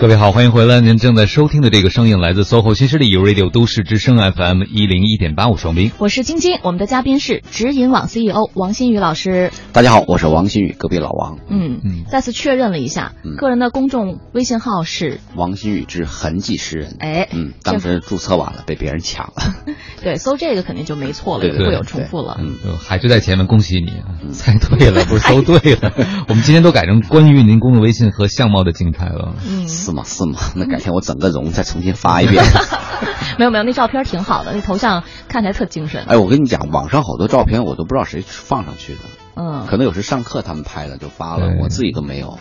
各位好，欢迎回来！您正在收听的这个声音来自 SOHO 新势力 U Radio 都市之声 FM 一零一点八，我双冰。我是晶晶，我们的嘉宾是直银网 CEO 王新宇老师。大家好，我是王新宇，隔壁老王。嗯嗯，再次确认了一下，个人的公众微信号是王新宇之痕迹诗人。哎，嗯，当时注册晚了，被别人抢了。对，搜这个肯定就没错了，对不会有重复了。嗯，还是在前面，恭喜你啊，猜对了，不是搜对了。我们今天都改成关于您公众微信和相貌的竞猜了。嗯，是吗？是吗？那改天我整个容再重新发一遍。没有没有，那照片挺好的，那头像看起来特精神。哎，我跟你讲，网上好多照片我都不知道谁放上去的。嗯，可能有时上课他们拍的就发了，我自己都没有。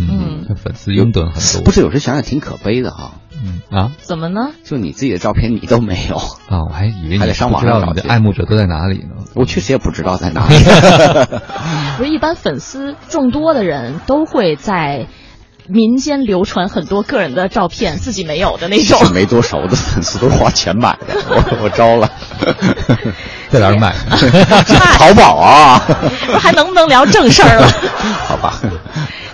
嗯，这粉丝拥趸很多。不是，有时想想挺可悲的哈。嗯啊？怎么呢？就你自己的照片你都没有啊？我还以为还得上网上找的爱慕者都在哪里呢？我确实也不知道在哪里。不是，一般粉丝众多的人都会在。民间流传很多个人的照片，自己没有的那种。没多少，我的粉丝都是花钱买的，我我招了，在哪儿买？淘宝啊！还能不能聊正事儿了？好吧。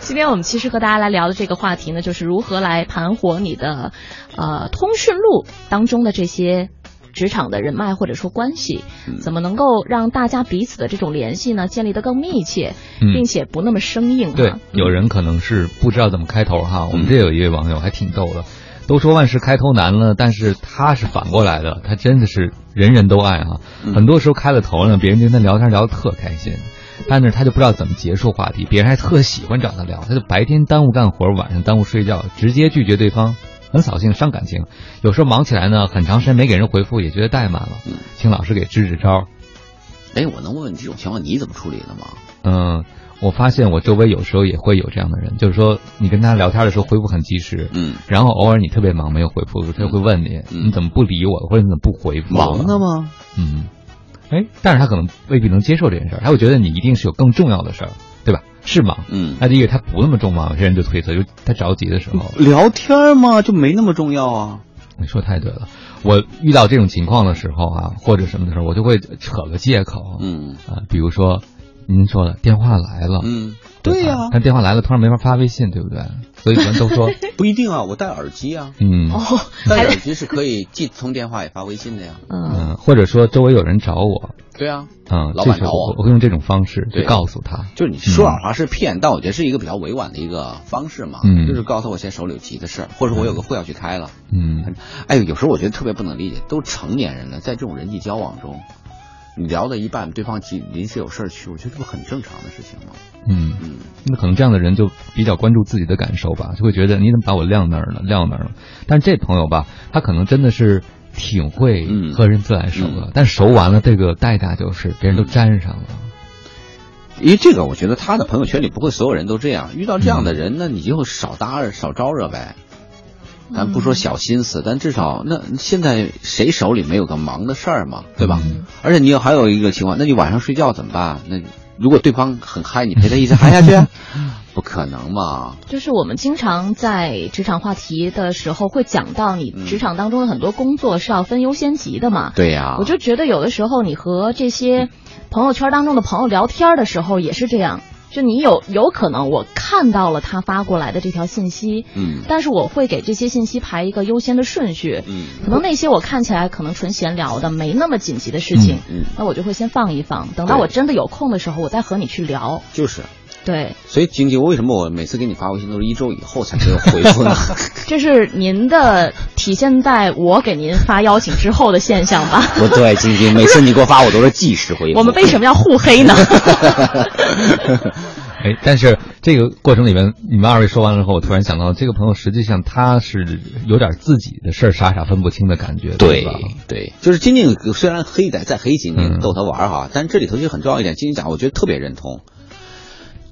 今天我们其实和大家来聊的这个话题呢，就是如何来盘活你的，呃，通讯录当中的这些。职场的人脉或者说关系，怎么能够让大家彼此的这种联系呢建立得更密切，并且不那么生硬？对，有人可能是不知道怎么开头哈。我们这有一位网友还挺逗的，都说万事开头难了，但是他是反过来的，他真的是人人都爱哈。很多时候开了头呢，别人跟他聊天聊得特开心，但是他就不知道怎么结束话题，别人还特喜欢找他聊，他就白天耽误干活，晚上耽误睡觉，直接拒绝对方。很扫兴，伤感情。有时候忙起来呢，很长时间没给人回复，也觉得怠慢了。嗯请老师给支支招。哎，我能问问这种情况你怎么处理的吗？嗯，我发现我周围有时候也会有这样的人，就是说你跟他聊天的时候回复很及时，嗯，然后偶尔你特别忙没有回复，他就会问你，你怎么不理我，或者你怎么不回复？忙的吗？嗯，哎，但是他可能未必能接受这件事儿，他会觉得你一定是有更重要的事儿。对吧？是吗，嗯，那第一个他不那么重嘛，有些人就推测，就他着急的时候。聊天嘛，就没那么重要啊。你说太对了，我遇到这种情况的时候啊，或者什么的时候，我就会扯个借口，嗯。啊，比如说您说的电话来了，嗯，对呀，但电话来了突然没法发微信，对不对？所以人都说 不一定啊，我戴耳机啊，嗯，戴耳机是可以既通电话也发微信的呀，嗯，或者说周围有人找我。对啊，嗯，老板找我，我会用这种方式去告诉他，就是你说耳话是骗，但我觉得是一个比较委婉的一个方式嘛，嗯，就是告诉我现在手里有急的事儿，或者我有个会要去开了，嗯，哎，有时候我觉得特别不能理解，都成年人了，在这种人际交往中，你聊到一半，对方临临时有事儿去，我觉得这不很正常的事情吗？嗯嗯，那可能这样的人就比较关注自己的感受吧，就会觉得你怎么把我晾那儿了，晾那儿了，但这朋友吧，他可能真的是。挺会和人自来熟的，但熟完了，这个代价就是别人都粘上了。因为这个，我觉得他的朋友圈里不会所有人都这样。遇到这样的人，那你就少搭着，少招惹呗。咱不说小心思，但至少那现在谁手里没有个忙的事儿嘛，对吧？而且你有还有一个情况，那你晚上睡觉怎么办？那如果对方很嗨，你陪他一直嗨下去？不可能嘛！就是我们经常在职场话题的时候会讲到，你职场当中的很多工作是要分优先级的嘛？对呀。我就觉得有的时候你和这些朋友圈当中的朋友聊天的时候也是这样，就你有有可能我看到了他发过来的这条信息，嗯，但是我会给这些信息排一个优先的顺序，嗯，可能那些我看起来可能纯闲聊的没那么紧急的事情，嗯，那我就会先放一放，等到我真的有空的时候，我再和你去聊。就是。对，所以晶晶，为什么我每次给你发微信都是一周以后才给我回复呢？这是您的体现在我给您发邀请之后的现象吧？不对，晶晶，每次你给我发我都是即时回复。我们为什么要互黑呢？哎，但是这个过程里面，你们二位说完了之后，我突然想到，这个朋友实际上他是有点自己的事儿傻傻分不清的感觉，对吧？对，就是晶晶虽然黑在再黑晶嗯晶逗他玩儿哈，但是这里头就很重要一点，晶晶讲我觉得特别认同。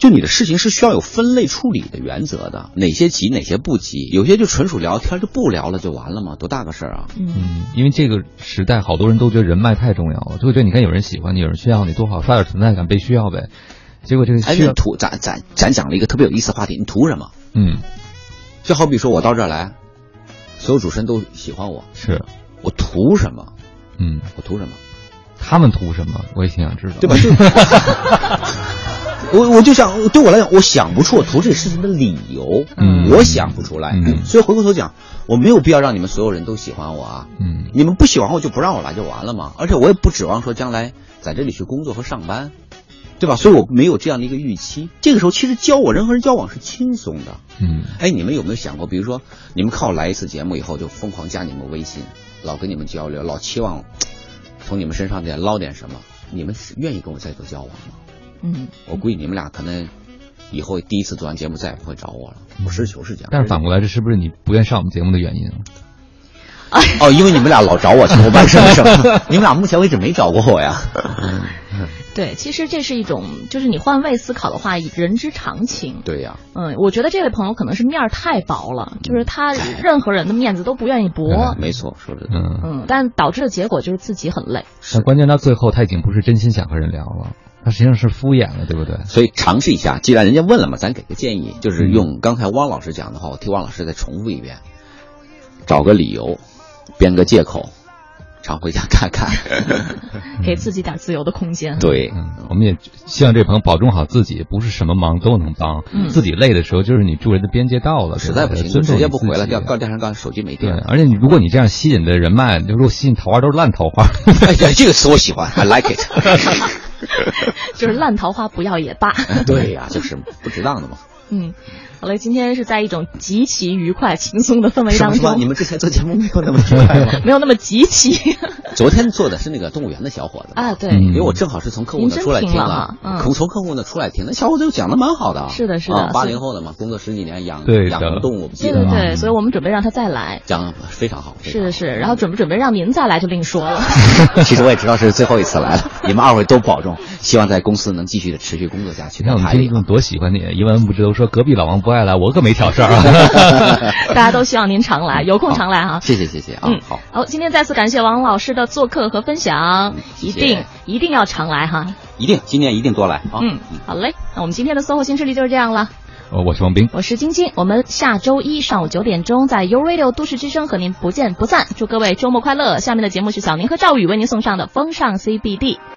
就你的事情是需要有分类处理的原则的，哪些急哪些不急，有些就纯属聊天就不聊了就完了嘛，多大个事儿啊！嗯，因为这个时代，好多人都觉得人脉太重要了，就会觉得你看有人喜欢你，有人需要你，多好，刷点存在感，被需要呗。结果这个哎，需要，你图咱咱咱讲了一个特别有意思的话题，你图什么？嗯，就好比说我到这儿来，所有主持人都喜欢我，是我图什么？嗯，我图什么？他们图什么？我也挺想知道，对吧？就我我就想，对我来讲，我想不出我投这个事情的理由，嗯我想不出来。嗯所以回过头讲，我没有必要让你们所有人都喜欢我啊。嗯，你们不喜欢我就不让我来就完了嘛。而且我也不指望说将来在这里去工作和上班，对吧？所以我没有这样的一个预期。这个时候其实交我人和人交往是轻松的。嗯，哎，你们有没有想过，比如说你们看我来一次节目以后就疯狂加你们微信，老跟你们交流，老期望从你们身上点捞点什么，你们是愿意跟我再做交往吗？嗯，我估计你们俩可能以后第一次做完节目再也不会找我了。我实事求是讲。但是反过来，这是不是你不愿上我们节目的原因啊？哦，因为你们俩老找我求办什么什么，你们俩目前为止没找过我呀。对，其实这是一种，就是你换位思考的话，人之常情。对呀、嗯，我觉得这位朋友可能是面儿太薄了，就是他任何人的面子都不愿意驳。没错，说的嗯，嗯，但但导致的结果就是自己很累。但关键到最后，他已经不是真心想和人聊了，他实际上是敷衍了，对不对？所以尝试一下，既然人家问了嘛，咱给个建议，就是用刚才汪老师讲的话，我替汪老师再重复一遍，找个理由，编个借口，常回家看看。给自己点自由的空间。对，嗯，我们也希望这朋友保重好自己，不是什么忙都能帮。嗯自己累的时候，就是你助人的边界到了，实在不行就直接不回了，你自己掉告电上告手机没电，了。而且你如果你这样吸引的人脉，就如果吸引桃花都是烂桃花，哎呀，这个词我喜欢，I like it。就是烂桃花不要也罢。对呀、就是不值当的嘛。嗯，好嘞，今天是在一种极其愉快、轻松的氛围当什么什么？你，们之前做节目没有那么愉快吗？没有那么极其 昨天做的是那个动物园的小伙子，啊。对，因为我正好是从客户那出来听听了从从客户那出来听，那小伙子讲的蛮好的。是的是的啊八零后的嘛，工作十几年，养对养什么动物记对得了。对对，所以我们准备让他再来。讲的非常好。是是，然后准不准备让您再来就另说了。其实我也知道是最后一次来了，你们二位都保重，希望在公司能继续的持续工作下去。你看我们听众多喜欢你，一文不知都说隔壁老王不爱来，我可没挑事儿啊。大家都希望您常来，有空常来哈。谢谢谢谢啊嗯，好，好，今天再次感谢王老师的做客和分享，一谢定一定要常来哈。一定今年一定多来啊。嗯，好嘞，那我们今天的 SOHO 新势力就是这样了。哦我是王斌，我是晶晶，我们下周一上午九点钟在 U Radio 都市之声和您不见不散。祝各位周末快乐！下面的节目是小宁和赵宇为您送上的风尚 CBD。